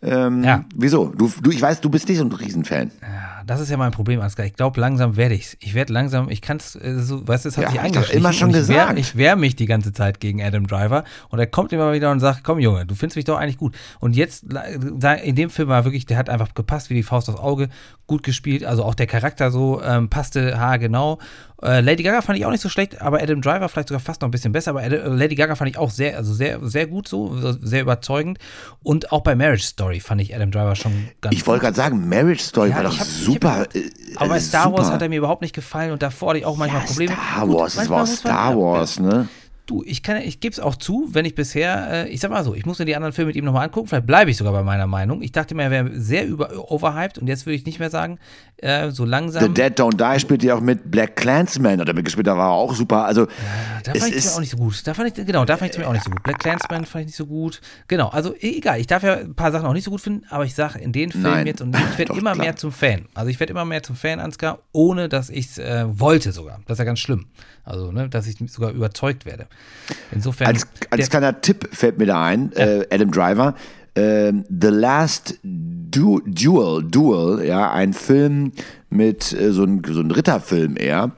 Ähm, Ja. Wieso? Du, du, ich weiß, du bist nicht so ein Riesenfan. Ja, das ist ja mein Problem, Ansgar. Ich glaube, langsam werde ich's. Ich werde langsam, ich kann es, äh, so, weißt du, es hat Ja, sich ich eingeschlichen. immer schon ich wehr- gesagt. Ich wehre mich die ganze Zeit gegen Adam Driver und er kommt immer wieder und sagt, komm Junge, du findest mich doch eigentlich gut. Und jetzt, in dem Film war wirklich, der hat einfach gepasst wie die Faust aufs Auge, gut gespielt, also auch der Charakter so ähm, passte haargenau. Äh, Lady Gaga fand ich auch nicht so schlecht, aber Adam Driver vielleicht sogar fast noch ein bisschen besser, aber Ad- äh, Lady Gaga fand ich auch sehr, also sehr, sehr gut so, sehr überzeugend. Und auch bei Marriage Story fand ich Adam Driver schon ganz Ich wollte gerade sagen, Marriage Story Ja, war doch hab- ich hab- super. äh, aber bei äh, Star Wars super. hat er mir überhaupt nicht gefallen und davor hatte ich auch manchmal ja, Probleme. Star Gut, Wars, das manchmal war Star Wars, ne? Du, ich kann, ich gebe es auch zu, wenn ich bisher, äh, ich sag mal so, ich muss mir die anderen Filme mit ihm nochmal angucken, vielleicht bleibe ich sogar bei meiner Meinung. Ich dachte mir, er wäre sehr über, overhyped und jetzt würde ich nicht mehr sagen, äh, so langsam. The Dead Don't Die spielt ja auch mit Black Clansman, hat er mitgespielt, da war er auch super. Also, Da es fand ich es auch nicht so gut. Da fand ich, genau, da fand ich es mir auch nicht so gut. Black Clansman fand ich nicht so gut. Genau, also e- egal, ich darf ja ein paar Sachen auch nicht so gut finden, aber ich sage in den Filmen jetzt und ich werde immer klar. mehr zum Fan. Also ich werde immer mehr zum Fan, Ansgar, ohne dass ich es äh, wollte sogar. Das ist ja ganz schlimm. Also, ne, dass ich sogar überzeugt werde. Insofern. als, als kleiner Tipp fällt mir da ein, äh, Adam Driver, ähm, The Last du Duel, Duel, ja, ein Film mit äh, so ein, so ein Ritterfilm eher.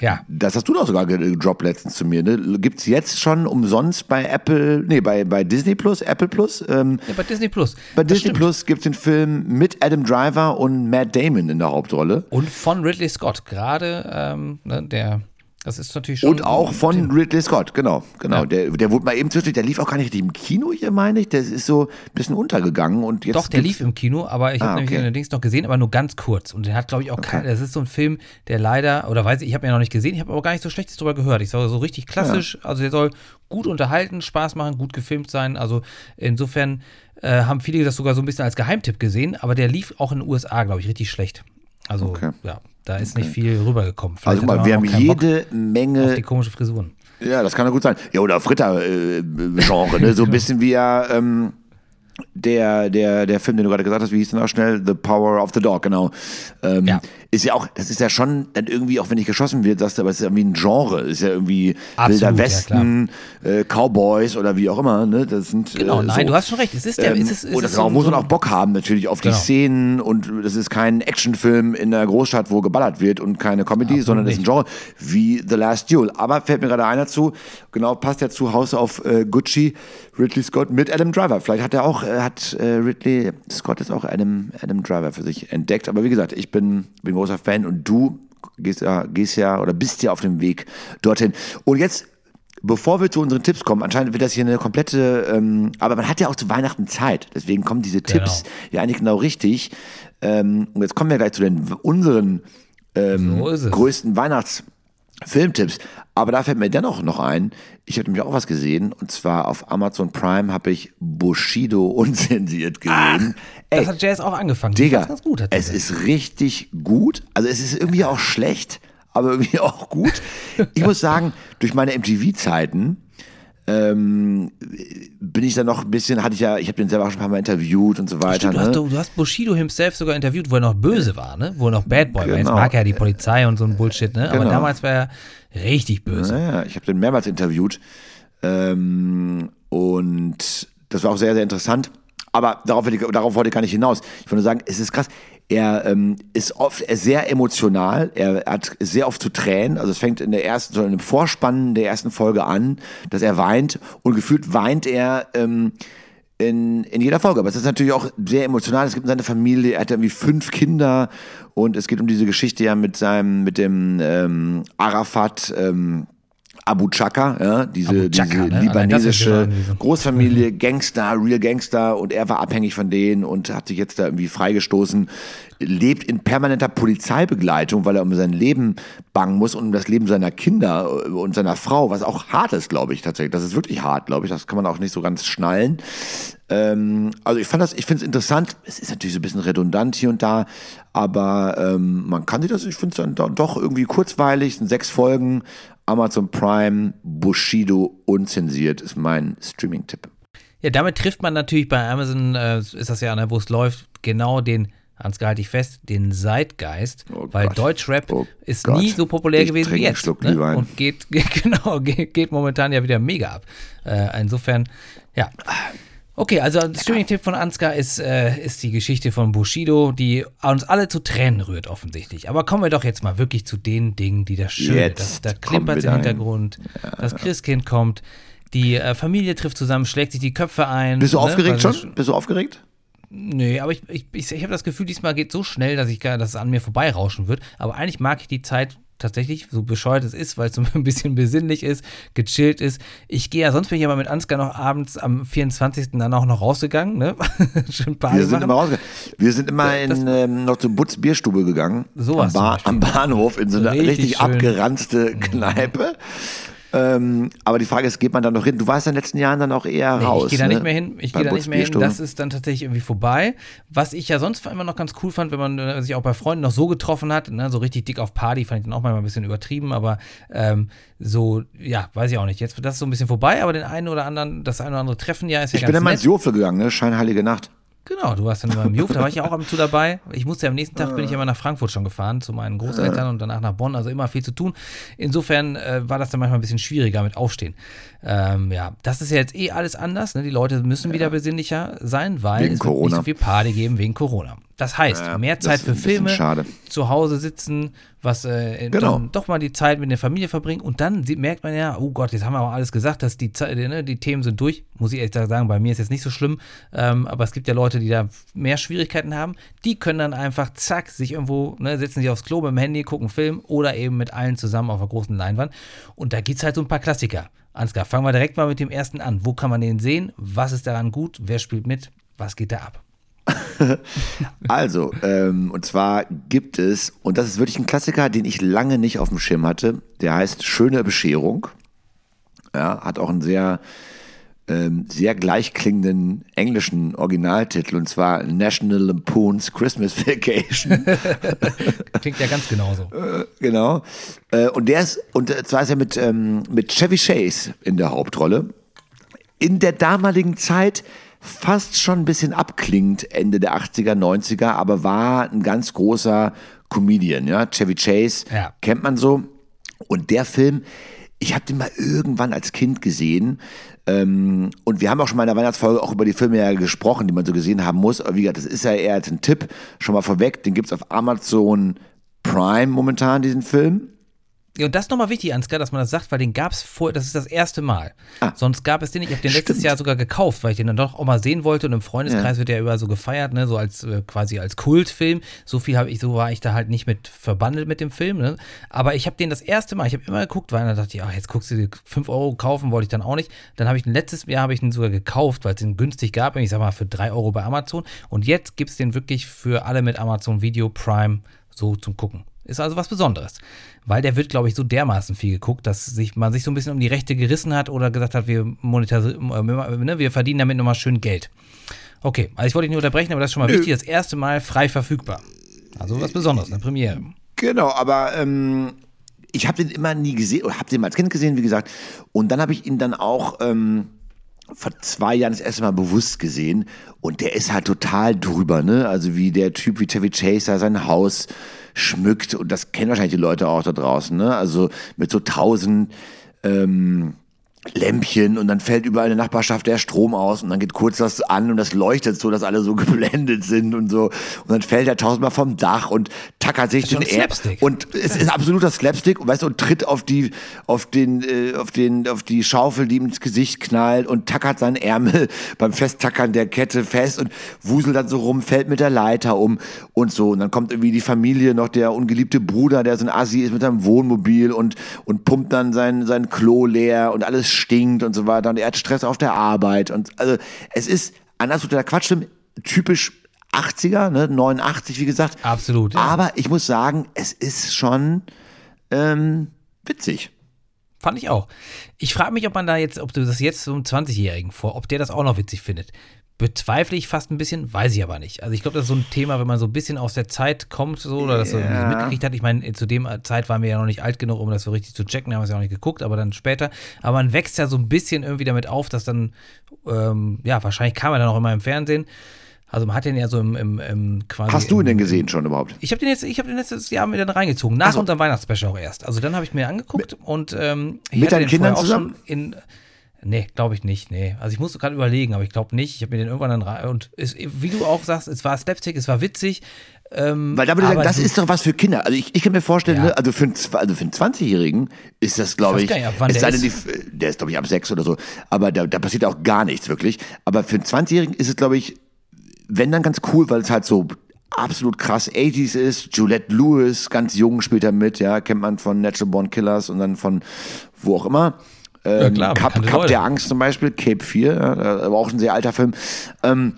ja. Das hast du doch sogar ge- gedroppt letztens zu mir. Ne? Gibt es jetzt schon umsonst bei Apple, nee, bei, bei Disney Plus, Apple Plus? Ähm, ja, bei Disney Plus. bei Das Disney stimmt. Plus gibt es den Film mit Adam Driver und Matt Damon in der Hauptrolle. Und von Ridley Scott, gerade ähm, ne, der, das ist natürlich schon. Und auch von Ridley Scott, genau, genau. Ja. Der, der wurde mal eben zwischendurch, der lief auch gar nicht richtig im Kino hier, meine ich. Der ist so ein bisschen untergegangen und jetzt. Doch, der lief im Kino, aber ich Ah, habe nämlich okay. den Dings noch gesehen, aber nur ganz kurz. Und der hat, glaube ich, auch kein, das ist so ein Film, der leider, oder weiß ich, ich habe ihn ja noch nicht gesehen, ich habe aber gar nicht so Schlechtes drüber gehört. Ich soll so richtig klassisch, also der soll gut unterhalten, Spaß machen, gut gefilmt sein. Also insofern äh, haben viele das sogar so ein bisschen als Geheimtipp gesehen, aber der lief auch in den USA, glaube ich, richtig schlecht. Also Okay. ja, da ist nicht viel rübergekommen. Also Vielleicht guck mal, wir haben keinen Bock jede auf Menge. die komischen Frisuren. Ja, das kann ja gut sein. Ja, oder Fritter-Genre, ne? So ein bisschen wie ja. Ähm, der, der, der Film, den du gerade gesagt hast, wie hieß der noch schnell? The Power of the Dog, genau. Ähm, Ja. Ist ja auch, das ist ja schon dann irgendwie, auch wenn nicht geschossen wird, sagst du, aber es ist ja irgendwie ein Genre. Ist ja irgendwie Absolut, Wilder ja, Westen, äh, Cowboys oder wie auch immer, ne? Das sind. Genau, äh, nein, so. du hast schon recht. Es ist der, Ähm, es ist, es und ist darauf so- muss man auch Bock haben, natürlich auf die Genau. Szenen. Und das ist kein Actionfilm in der Großstadt, wo geballert wird und keine Comedy, sondern das ist ein Genre wie The Last Duel. Aber fällt mir gerade einer zu, genau, passt ja zu Haus auf äh, Gucci, Ridley Scott mit Adam Driver. Vielleicht hat er auch, äh, hat äh, Ridley Scott jetzt auch Adam, Adam Driver für sich entdeckt. Aber wie gesagt, ich bin, bin großer Fan und du gehst ja, gehst ja oder bist ja auf dem Weg dorthin. Und jetzt Bevor wir zu unseren Tipps kommen, anscheinend wird das hier eine komplette, ähm, aber man hat ja auch zu Weihnachten Zeit, deswegen kommen diese Tipps ja eigentlich genau richtig. Ähm, und jetzt kommen wir gleich zu den unseren ähm, So ist es. Weihnachtsfilmtipps. Aber da fällt mir dennoch noch ein, ich habe nämlich auch was gesehen und zwar auf Amazon Prime habe ich Bushido unzensiert gesehen. Das hat Jazz auch angefangen. Digga, ganz gut. es sie ist richtig gut. Also es ist irgendwie auch schlecht, aber irgendwie auch gut. Ich muss sagen, durch meine MTV-Zeiten ähm, bin ich dann noch ein bisschen, hatte ich ja, ich habe den selber auch schon ein paar Mal interviewt und so weiter. Stimmt, ne? du, hast, du hast Bushido himself sogar interviewt, wo er noch böse war, ne? Wo er noch Bad Boy war. Jetzt Genau. mag er ja die Polizei und so ein Bullshit, ne? Aber Genau. damals war er richtig böse. Naja, ich habe den mehrmals interviewt. Ähm, und das war auch sehr, sehr interessant. Aber darauf, ich, darauf wollte ich gar nicht hinaus. Ich wollte nur sagen, es ist krass. Er ähm, ist oft sehr emotional. Er hat sehr oft zu Tränen. Also es fängt in der ersten, so in dem Vorspann der ersten Folge an, dass er weint. Und gefühlt weint er ähm, in, in jeder Folge. Aber es ist natürlich auch sehr emotional. Es gibt seine Familie, er hat irgendwie fünf Kinder und es geht um diese Geschichte ja mit seinem, mit dem ähm, Arafat, ähm, Abu Chaka, ja, diese, Chaka, diese ne? Libanesische. Großfamilie, Gangster, Real Gangster und er war abhängig von denen und hat sich jetzt da irgendwie freigestoßen, lebt in permanenter Polizeibegleitung, weil er um sein Leben bangen muss und um das Leben seiner Kinder und seiner Frau, was auch hart ist, glaube ich tatsächlich. Das ist wirklich hart, glaube ich. Das kann man auch nicht so ganz schnallen. Ähm, also ich fand das, ich finde es interessant. Es ist natürlich so ein bisschen redundant hier und da, aber ähm, man kann sich das, ich finde es dann do- doch irgendwie kurzweilig. Es sind sechs Folgen. Amazon Prime, Bushido unzensiert ist mein Streaming-Tipp. Ja, damit trifft man natürlich bei Amazon, äh, ist das ja, ne, wo es läuft, genau den, Ansgar halte ich fest, den Zeitgeist, Oh weil Gott. Deutschrap Oh ist Gott. nie so populär Ich gewesen wie jetzt. Ne? Und geht, geht genau, geht, geht momentan ja wieder mega ab. Äh, insofern, ja. Okay, also ein Streaming-Tipp von Ansgar ist, äh, ist die Geschichte von Bushido, die uns alle zu Tränen rührt, offensichtlich. Aber kommen wir doch jetzt mal wirklich zu den Dingen, die das Schöne, Jetzt das, da klimpert wir im. Hintergrund, das Christkind kommt, die äh, Familie trifft zusammen, schlägt sich die Köpfe ein. Bist du ne, aufgeregt weil schon? Bist du aufgeregt? Nee, aber ich, ich, ich, ich habe das Gefühl, diesmal geht so schnell, dass ich gar, dass es an mir vorbeirauschen wird. Aber eigentlich mag ich die Zeit tatsächlich, so bescheuert es ist, weil es so ein bisschen besinnlich ist, gechillt ist. Ich gehe ja, sonst bin ich aber mit Ansgar noch abends am 24. dann auch noch rausgegangen, ne? Schön Party Wir sind machen. immer rausgegangen. Wir sind immer in, ähm, noch zur Butz Bierstube gegangen. Sowas am, Ba- am Bahnhof in so eine richtig richtig, abgeranzte Kneipe. Ähm, aber die Frage ist, geht man da noch hin? Du warst in den letzten Jahren dann auch eher Nee, raus. ich gehe da ne? nicht mehr hin. Ich gehe da nicht mehr hin. Das ist dann tatsächlich irgendwie vorbei. Was ich ja sonst immer noch ganz cool fand, wenn man äh, sich auch bei Freunden noch so getroffen hat, ne, so richtig dick auf Party, fand ich dann auch manchmal ein bisschen übertrieben, aber ähm, so, ja, weiß ich auch nicht. Jetzt wird das so ein bisschen vorbei, aber den einen oder anderen, das eine oder andere Treffen ja ist ja ich ganz bin dann mal ins Jofel gegangen, ne? Scheinheilige Nacht. Genau, du warst dann immer im Juf, da war ich ja auch ab und zu dabei. Ich musste ja am nächsten Tag bin ich immer nach Frankfurt schon gefahren zu meinen Großeltern und danach nach Bonn, also immer viel zu tun. Insofern äh, war das dann manchmal ein bisschen schwieriger mit Aufstehen. Ähm, ja, das ist ja jetzt eh alles anders. Ne? Die Leute müssen wieder besinnlicher sein, weil Wegen es wird nicht Corona. so viel Party geben wegen Corona. Das heißt, Ja, mehr Zeit für Filme, schade. zu Hause sitzen, was äh, Genau. dann doch mal die Zeit mit der Familie verbringen und dann merkt man ja, oh Gott, jetzt haben wir aber alles gesagt, dass die, Zeit, ne, die Themen sind durch. Muss ich ehrlich sagen, bei mir ist jetzt nicht so schlimm, ähm, aber es gibt ja Leute, die da mehr Schwierigkeiten haben. Die können dann einfach zack sich irgendwo, ne, setzen sich aufs Klo mit dem Handy, gucken Film oder eben mit allen zusammen auf einer großen Leinwand. Und da gibt es halt so ein paar Klassiker. Ansgar, fangen wir direkt mal mit dem ersten an. Wo kann man den sehen? Was ist daran gut? Wer spielt mit? Was geht da ab? Also, ähm, und zwar gibt es, und das ist wirklich ein Klassiker, den ich lange nicht auf dem Schirm hatte, der heißt Schöne Bescherung. Ja, hat auch einen sehr, ähm, sehr gleichklingenden englischen Originaltitel, und zwar National Lampoon's Christmas Vacation. Klingt ja ganz genauso. genau. Äh, und der ist, und äh, zwar ist er mit, ähm, mit Chevy Chase in der Hauptrolle. In der damaligen Zeit fast schon ein bisschen abklingend, Ende der 80er, 90er, aber war ein ganz großer Comedian, ja. Chevy Chase Ja. kennt man so. Und der Film, ich habe den mal irgendwann als Kind gesehen. Ähm, und wir haben auch schon mal in der Weihnachtsfolge auch über die Filme ja gesprochen, die man so gesehen haben muss. Aber wie gesagt, das ist ja eher als ein Tipp. Schon mal vorweg, den gibt es auf Amazon Prime momentan, diesen Film. Ja, und das ist nochmal wichtig, Ansgar, dass man das sagt, weil den gab es vor, das ist das erste Mal. Ah. Sonst gab es den nicht. Ich habe den letztes Stimmt. Jahr sogar gekauft, weil ich den dann doch auch mal sehen wollte. Und im Freundeskreis wird der überall so gefeiert, ne, so als äh, quasi als Kultfilm. So viel habe ich, so war ich da halt nicht mit verbandelt mit dem Film, ne? Aber ich habe den das erste Mal, ich habe immer geguckt, weil dann dachte ich, ach, jetzt guckst du dir 5 Euro kaufen, wollte ich dann auch nicht. Dann habe ich den letztes Jahr habe ich den sogar gekauft, weil es den günstig gab, ich sag mal für 3 Euro bei Amazon. Und jetzt gibt es den wirklich für alle mit Amazon Video Prime so zum Gucken. Ist also was Besonderes. Weil der wird, glaube ich, so dermaßen viel geguckt, dass sich, man sich so ein bisschen um die Rechte gerissen hat oder gesagt hat, wir, monetarisieren, äh, ne, wir verdienen damit nochmal schön Geld. Okay, also ich wollte dich nicht unterbrechen, aber das ist schon mal wichtig. Das erste Mal frei verfügbar. Also was Besonderes, eine Premiere. Genau, aber ähm, ich habe den immer nie gesehen, oder habe den mal als Kind gesehen, wie gesagt. Und dann habe ich ihn dann auch ähm, vor zwei Jahren das erste Mal bewusst gesehen. Und der ist halt total drüber, ne? Also wie der Typ wie Chevy Chase da sein Haus schmückt. Und das kennen wahrscheinlich die Leute auch da draußen, ne? Also mit so tausend ähm, Lämpchen und dann fällt überall in der Nachbarschaft der Strom aus und dann geht kurz das an und das leuchtet so, dass alle so geblendet sind und so. Und dann fällt er tausendmal vom Dach und tackert sich den Erd und es ist absoluter Slapstick und weißt du und tritt auf die auf den äh, auf den auf die Schaufel, die ihm ins Gesicht knallt und tackert seinen Ärmel beim Festtackern der Kette fest und wuselt dann so rum, fällt mit der Leiter um und so. Und dann kommt irgendwie die Familie noch der ungeliebte Bruder, der so ein Assi ist mit seinem Wohnmobil und und pumpt dann sein sein Klo leer und alles stinkt und so weiter und er hat Stress auf der Arbeit und also es ist anders der Quatschfilm typisch 80er, ne, 89 wie gesagt. Absolut. Ja. Aber ich muss sagen, es ist schon ähm, witzig. Fand ich auch. Ich frage mich, ob man da jetzt, ob du das jetzt so einem 20-Jährigen vor, ob der das auch noch witzig findet. Bezweifle ich fast ein bisschen, weiß ich aber nicht. Also ich glaube, das ist so ein Thema, wenn man so ein bisschen aus der Zeit kommt, so, oder das so Ja. mitgekriegt hat. Ich meine, zu dem Zeit waren wir ja noch nicht alt genug, um das so richtig zu checken, haben wir es ja auch nicht geguckt, aber dann später. Aber man wächst ja so ein bisschen irgendwie damit auf, dass dann, ähm, ja, wahrscheinlich kam er dann auch immer im Fernsehen. Also man hat den ja so im, im, im quasi. Hast du ihn im, denn gesehen schon überhaupt? Ich habe den jetzt, ich habe den letztes Jahr mir dann reingezogen, nach Ach so. unserem Weihnachtsspecial auch erst. Also dann habe ich mir angeguckt und ähm, ich mit deinen Kindern zusammen? schon In, nee, glaube ich nicht, nee. Also ich musste gerade überlegen, aber ich glaube nicht. Ich habe mir den irgendwann dann rein und es, wie du auch sagst, es war Slapstick, es war witzig. Ähm, Weil da würde ich sagen, das ist doch was für Kinder. Also ich, ich kann mir vorstellen, Ja. ne, also, für einen, also einen 20-Jährigen ist das, glaube Ich ich, nicht, es der sei denn, ist. die, der ist, glaube ich, ab sechs oder so, aber da, da passiert auch gar nichts wirklich. Aber für einen 20-Jährigen ist es, glaube ich, wenn dann ganz cool, weil es halt so absolut krass 80s ist. Juliette Lewis, ganz jung, spielt er mit, ja, kennt man von Natural Born Killers und dann von wo auch immer. Ähm, klar, Cup, Cup der Angst zum Beispiel, Cape 4, ja, aber auch ein sehr alter Film. Ähm,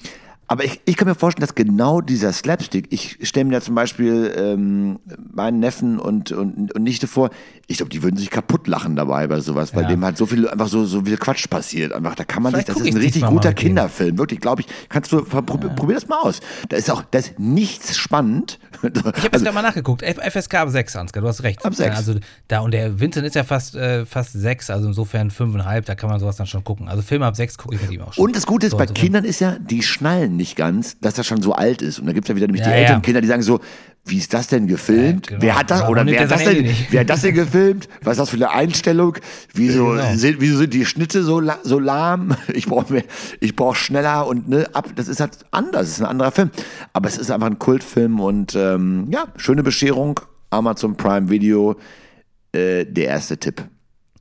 aber ich, ich kann mir vorstellen, dass genau dieser Slapstick, ich stelle mir da zum Beispiel ähm, meinen Neffen und, und, und Nichte vor, ich glaube, die würden sich kaputt lachen dabei bei sowas, weil Ja. dem halt so viel, einfach so, so viel Quatsch passiert. Einfach, da kann man Vielleicht sich, das ist ein ich richtig guter. Kinderfilm, wirklich, glaube ich, kannst du, probier, probier das mal aus. Da ist auch, da ist nichts spannend. Ich habe jetzt Also, gerade mal nachgeguckt. F FSK ab 6, Ansgar, du hast recht. Ab sechs. Also da, und der Vincent ist ja fast, äh, fast 6, also insofern 5,5, da kann man sowas dann schon gucken. Also Filme ab 6 gucke ich mit ihm auch schon. Und das Gute ist, So, bei Kindern ist ja, die schnallen nicht ganz, dass er schon so alt ist. Und da gibt es ja wieder nämlich Ja, die ja. älteren Kinder, die sagen so, wie ist das denn gefilmt? Ja, genau. Wer hat das? Warum Oder wer er hat das denn, wer hat das denn gefilmt? Was ist das für eine Einstellung? Wieso, genau. sind, wieso sind die Schnitte so, la, so lahm? Ich brauche mehr, ich brauche schneller und ne, ab. Das ist halt anders, das ist ein anderer Film. Aber es ist einfach ein Kultfilm und ähm, ja, schöne Bescherung. Amazon Prime Video, äh, der erste Tipp.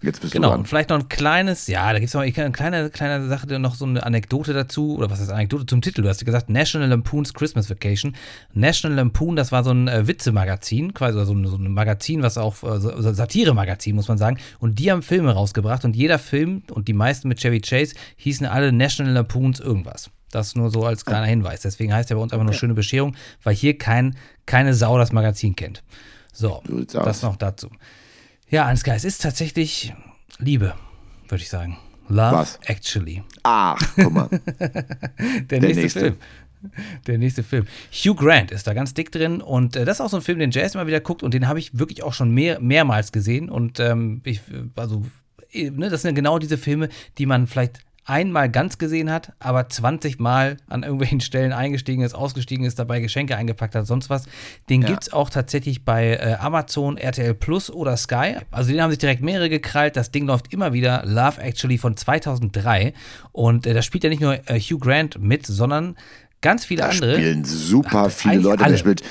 Jetzt bist Genau, du und dran. vielleicht noch ein kleines, ja, da gibt es noch eine kleine, kleine Sache, noch so eine Anekdote dazu, oder was ist Anekdote zum Titel? Du hast ja gesagt, National Lampoon's Christmas Vacation. National Lampoon, das war so ein äh, Witzemagazin, quasi so ein, so ein Magazin, was auch, äh, so, Satire-Magazin, muss man sagen. Und die haben Filme rausgebracht und jeder Film und die meisten mit Chevy Chase hießen alle National Lampoons irgendwas. Das nur so als kleiner Hinweis. Deswegen heißt er bei uns einfach nur schöne Bescherung, weil hier kein, keine Sau das Magazin kennt. So, das noch dazu. Ja, Ansgar, es ist tatsächlich Liebe, würde ich sagen. Love Was? Actually. Ach, guck mal. Der, nächste, nächste. Film. Der nächste Film. Hugh Grant ist da ganz dick drin und äh, das ist auch so ein Film, den Jazz immer wieder guckt und den habe ich wirklich auch schon mehr, mehrmals gesehen und ähm, ich, also, äh, ne, das sind genau diese Filme, die man vielleicht einmal ganz gesehen hat, aber 20 Mal an irgendwelchen Stellen eingestiegen ist, ausgestiegen ist, dabei Geschenke eingepackt hat, sonst was. Den Ja. gibt's auch tatsächlich bei äh, Amazon, RTL Plus oder Sky. Also den haben sich direkt mehrere gekrallt. Das Ding läuft immer wieder. Love Actually von 2003. Und äh, da spielt ja nicht nur äh, Hugh Grant mit, sondern ganz viele Da andere. spielen super Ach, viele Leute. alle. Da spielt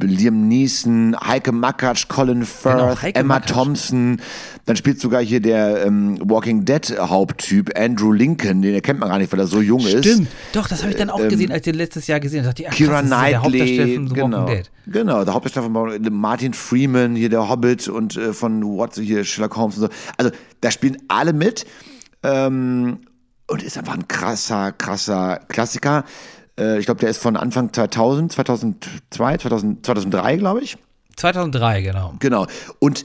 Liam Neeson, Heike Makatsch, Colin Firth, Genau, Emma Makatsch. Thompson. Dann spielt sogar hier der ähm, Walking Dead Haupttyp Andrew Lincoln. Den erkennt man gar nicht, weil er so jung ist. Stimmt, doch, das habe ich dann auch gesehen, als ich den letztes Jahr gesehen habe. Kira der Knightley, von The genau, Walking Dead. genau, der Hauptdarsteller von Martin Freeman, hier der Hobbit und äh, von What, hier Sherlock Holmes und so. Also da spielen alle mit ähm, und ist einfach ein krasser, krasser Klassiker. Äh, ich glaube, der ist von Anfang 2000, 2002, 2000, 2003, glaube ich. 2003, genau. Genau. Und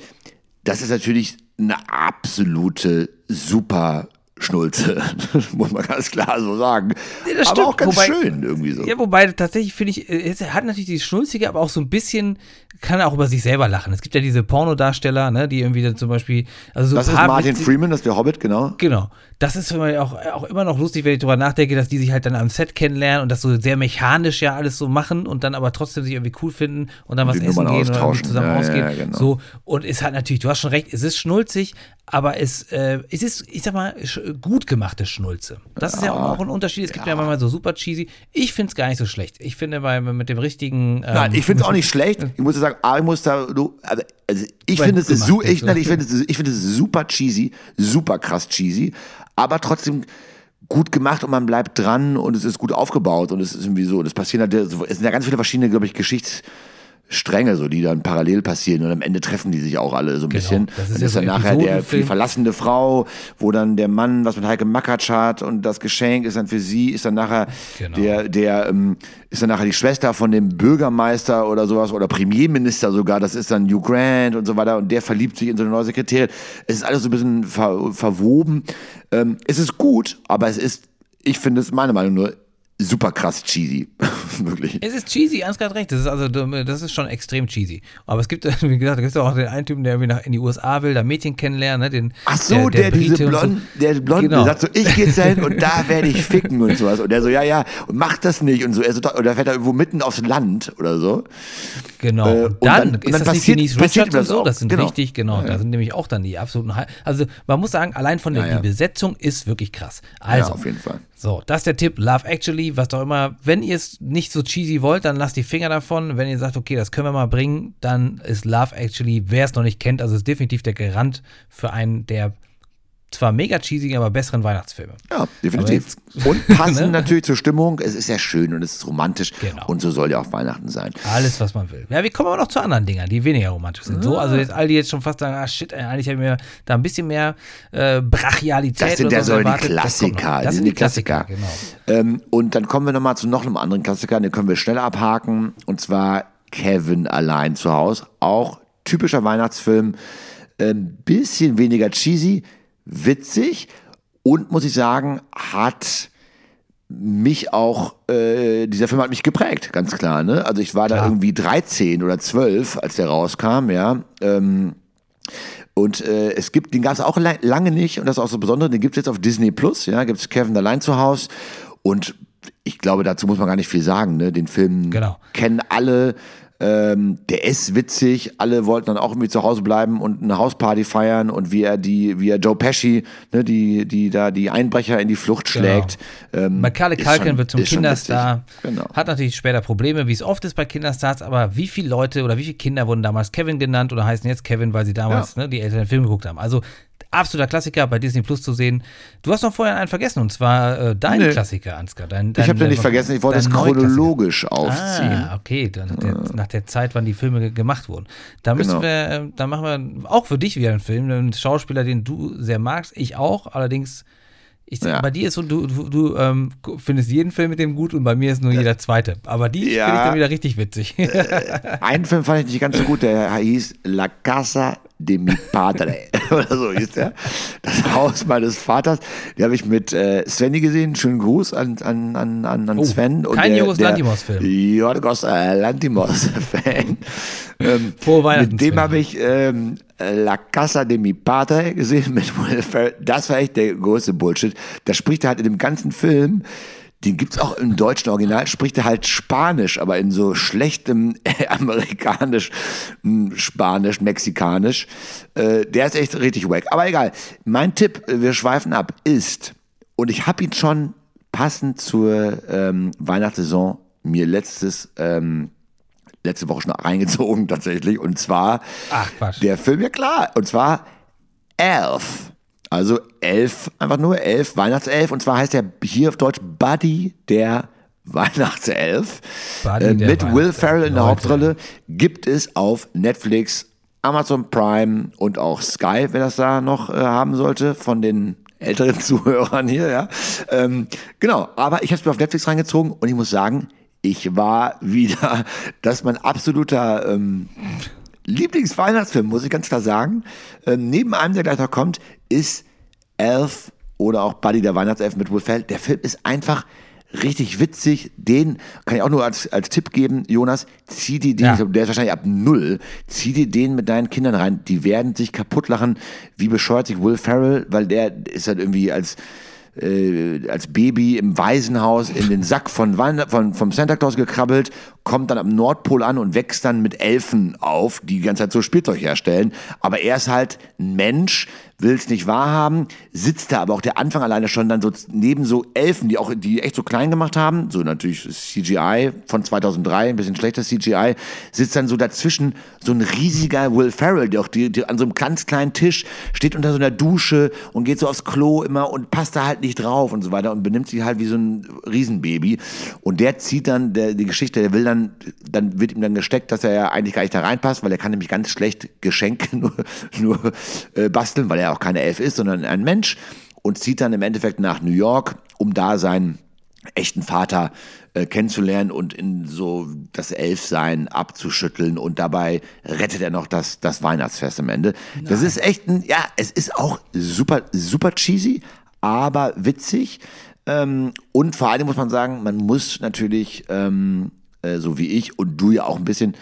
das ist natürlich eine absolute super Schnulze, muss man ganz klar so sagen. Ja, das aber stimmt. auch ganz Wobei- schön irgendwie so. Ja, wobei tatsächlich finde ich, äh, es hat natürlich dieses Schnulzige, aber auch so ein bisschen, kann er auch über sich selber lachen. Es gibt ja diese Pornodarsteller, ne, die irgendwie dann zum Beispiel, also so das ist Martin witzige- Freeman, das ist der Hobbit, genau. Genau. Das ist für mich auch, auch immer noch lustig, wenn ich darüber nachdenke, dass die sich halt dann am Set kennenlernen und das so sehr mechanisch ja alles so machen und dann aber trotzdem sich irgendwie cool finden und dann was die essen Nummern gehen oder zusammen Ja, ja, ausgehen. ja, genau. So, und es hat natürlich, du hast schon recht, es ist schnulzig, aber es, äh, es ist, ich sag mal, sch- gut gemachte Schnulze. Das ist ja auch, ein Unterschied. Es gibt ja, manchmal so super cheesy. Ich finde es gar nicht so schlecht. Ich finde, bei, mit dem richtigen. Ähm, Nein, ich finde es auch nicht schlecht. Ich muss sagen, ich muss da, du, also, also ich Weil finde es su ich, nein, so. ich finde es, ich finde es super cheesy, super krass cheesy, aber trotzdem gut gemacht und man bleibt dran und es ist gut aufgebaut und es ist irgendwie so. Und es passieren halt, so- es sind ja ganz viele verschiedene, glaube ich, Geschichtsstränge, so die dann parallel passieren und am Ende treffen die sich auch alle so ein Genau, bisschen. das ist dann ja ist so dann nachher der die verlassene Frau, wo dann der Mann was mit Heike Makatsch hat und das Geschenk ist dann für sie, ist dann nachher Genau. der, der ähm, ist dann nachher die Schwester von dem Bürgermeister oder sowas oder Premierminister sogar, das ist dann Hugh Grant und so weiter und der verliebt sich in so eine neue Sekretärin. Es ist alles so ein bisschen ver verwoben. Ähm, es ist gut, aber es ist, ich finde es meine Meinung nur, super krass cheesy. Wirklich. Es ist cheesy, Ansgar hat recht. Das ist also, das ist schon extrem cheesy. Aber es gibt, wie gesagt, da gibt es auch den einen Typen, der irgendwie nach, in die USA will, da Mädchen kennenlernen, ne? Den, Ach so, der, diese Brite und so. Blond, der Blonde, Genau. der sagt so, ich gehe jetzt dahin und da werde ich ficken und sowas. Und der so, ja, ja, und macht das nicht und so. Er so, oder fährt er irgendwo mitten aufs Land oder so. Genau. Äh, und und dann, und ist dann das nicht passiert- Denise passiert Richards und das so. auch. Das sind Genau. richtig, genau. Da sind nämlich auch dann die absoluten Also man muss sagen, allein von der Ja, ja. Besetzung ist wirklich krass. Also, ja, auf jeden Fall. So, das ist der Tipp. Love Actually, was auch immer. Wenn ihr es nicht so cheesy wollt, dann lasst die Finger davon. Wenn ihr sagt, okay, das können wir mal bringen, dann ist Love Actually, wer es noch nicht kennt, also ist definitiv der Garant für einen der zwar mega cheesy, aber besseren Weihnachtsfilme. Ja, definitiv. Und passend natürlich zur Stimmung. Es ist ja schön und es ist romantisch. Genau. Und so soll ja auch Weihnachten sein. Alles, was man will. Ja, wir kommen aber noch zu anderen Dingern, die weniger romantisch sind. So, also jetzt all die jetzt schon fast sagen, ah shit, eigentlich habe ich mir da ein bisschen mehr äh, Brachialität Das sind ja so die erwartet. Das. Klassiker. Das sind die Klassiker, genau. Ähm, und dann kommen wir nochmal zu noch einem anderen Klassiker, den können wir schnell abhaken. Und zwar Kevin allein zu Hause. Auch typischer Weihnachtsfilm. Ein bisschen weniger cheesy, witzig und muss ich sagen, hat mich auch, äh, dieser Film hat mich geprägt, ganz klar. Ne? Also ich war da irgendwie 13 oder 12, als der rauskam, ja. Ähm, und äh, es gibt, den gab es auch la- lange nicht und das ist auch so besonders, den gibt es jetzt auf Disney Plus, ja, gibt es Kevin allein zu Hause und ich glaube, dazu muss man gar nicht viel sagen, ne? Den Film Genau. kennen alle, ähm, der ist witzig, alle wollten dann auch irgendwie zu Hause bleiben und eine Hausparty feiern und wie er die, wie er Joe Pesci, ne, die, die da die Einbrecher in die Flucht schlägt. Ähm, Macaulay Culkin schon- wird zum Kinderstar. Genau. Hat natürlich später Probleme, wie es oft ist bei Kinderstars, aber wie viele Leute oder wie viele Kinder wurden damals Kevin genannt oder heißen jetzt Kevin, weil sie damals Ja. ne, die Eltern den Film geguckt haben. Also absoluter Klassiker bei Disney Plus zu sehen. Du hast noch vorher einen vergessen und zwar äh, dein Nee. Klassiker, Ansgar. Dein, dein, Ich habe den nicht vergessen, ich wollte es chronologisch aufziehen. Ah, okay, dann nach, der, nach der Zeit, wann die Filme ge- gemacht wurden. Da müssen Genau. wir, äh, da machen wir auch für dich wieder einen Film, einen Schauspieler, den du sehr magst, ich auch, allerdings, ich, Ja. bei dir ist so, du, du, du ähm, findest jeden Film mit dem gut und bei mir ist nur jeder zweite. Aber die Ja. finde ich dann wieder richtig witzig. Einen Film fand ich nicht ganz so gut, der hieß La Casa de mi Padre oder so hieß der. Das Haus meines Vaters. Den habe ich mit äh, Svenny gesehen. Schönen Gruß an, an, an, an Oh, Sven. kein der- Jorgos der Lanthimos-Film. Jorgos äh, Lanthimos-Fan. ähm, Frohe Weihnachten, Mit dem habe ich ähm, La Casa de mi Padre gesehen. Mit Will Ferrell. das war echt der größte Bullshit. Da spricht er halt in dem ganzen Film den gibt's auch im deutschen Original, spricht er halt Spanisch, aber in so schlechtem amerikanisch, m, Spanisch, Mexikanisch. Äh, der ist echt richtig wack. Aber egal. Mein Tipp, äh, wir schweifen ab, ist, und ich habe ihn schon passend zur ähm, Weihnachtssaison mir letztes, ähm, letzte Woche schon reingezogen tatsächlich. Und zwar Ach, der Film, ja klar, und zwar Elf. Also elf, einfach nur elf, Weihnachtself. Und zwar heißt er hier auf Deutsch Buddy der Weihnachtself. Buddy äh, der mit Will Weihnachtself, Ferrell in der Leute. Hauptrolle. Gibt es auf Netflix, Amazon Prime und auch Sky, wer das da noch äh, haben sollte, von den älteren Zuhörern hier, ja. Ähm, genau, aber ich habe es mir auf Netflix reingezogen und ich muss sagen, ich war wieder, das ist mein absoluter ähm, Lieblingsweihnachtsfilm, muss ich ganz klar sagen. Ähm, neben einem, der gleich noch kommt, ist Elf oder auch Buddy der Weihnachtself mit Will Ferrell. Der Film ist einfach richtig witzig. Den kann ich auch nur als, als Tipp geben, Jonas, zieh dir den, Ja. der ist wahrscheinlich ab null, zieh dir den mit deinen Kindern rein. Die werden sich kaputt lachen, wie bescheuert sich Will Ferrell, weil der ist halt irgendwie als äh, als Baby im Waisenhaus in den Sack von, Weihn- von vom Santa Claus gekrabbelt, kommt dann am Nordpol an und wächst dann mit Elfen auf, die die ganze Zeit so Spielzeug herstellen. Aber er ist halt ein Mensch, will es nicht wahrhaben, sitzt da aber auch der Anfang alleine schon dann so neben so Elfen, die auch die echt so klein gemacht haben, so natürlich CGI von 2003, ein bisschen schlechter CGI, sitzt dann so dazwischen so ein riesiger Will Ferrell, der auch die, die an so einem ganz kleinen Tisch steht unter so einer Dusche und geht so aufs Klo immer und passt da halt nicht drauf und so weiter und benimmt sich halt wie so ein Riesenbaby. Und der zieht dann der, die Geschichte, der will dann, dann wird ihm dann gesteckt, dass er ja eigentlich gar nicht da reinpasst, weil er kann nämlich ganz schlecht Geschenke nur, nur äh, basteln, weil er auch keine Elf ist, sondern ein Mensch und zieht dann im Endeffekt nach New York, um da seinen echten Vater äh, kennenzulernen und in so das Elfsein abzuschütteln und dabei rettet er noch das, das Weihnachtsfest am Ende. Das ist echt ein, ja, es ist auch super, super cheesy, aber witzig. Ähm, und vor allem muss man sagen, man muss natürlich, ähm, äh, so wie ich und du ja auch ein bisschen,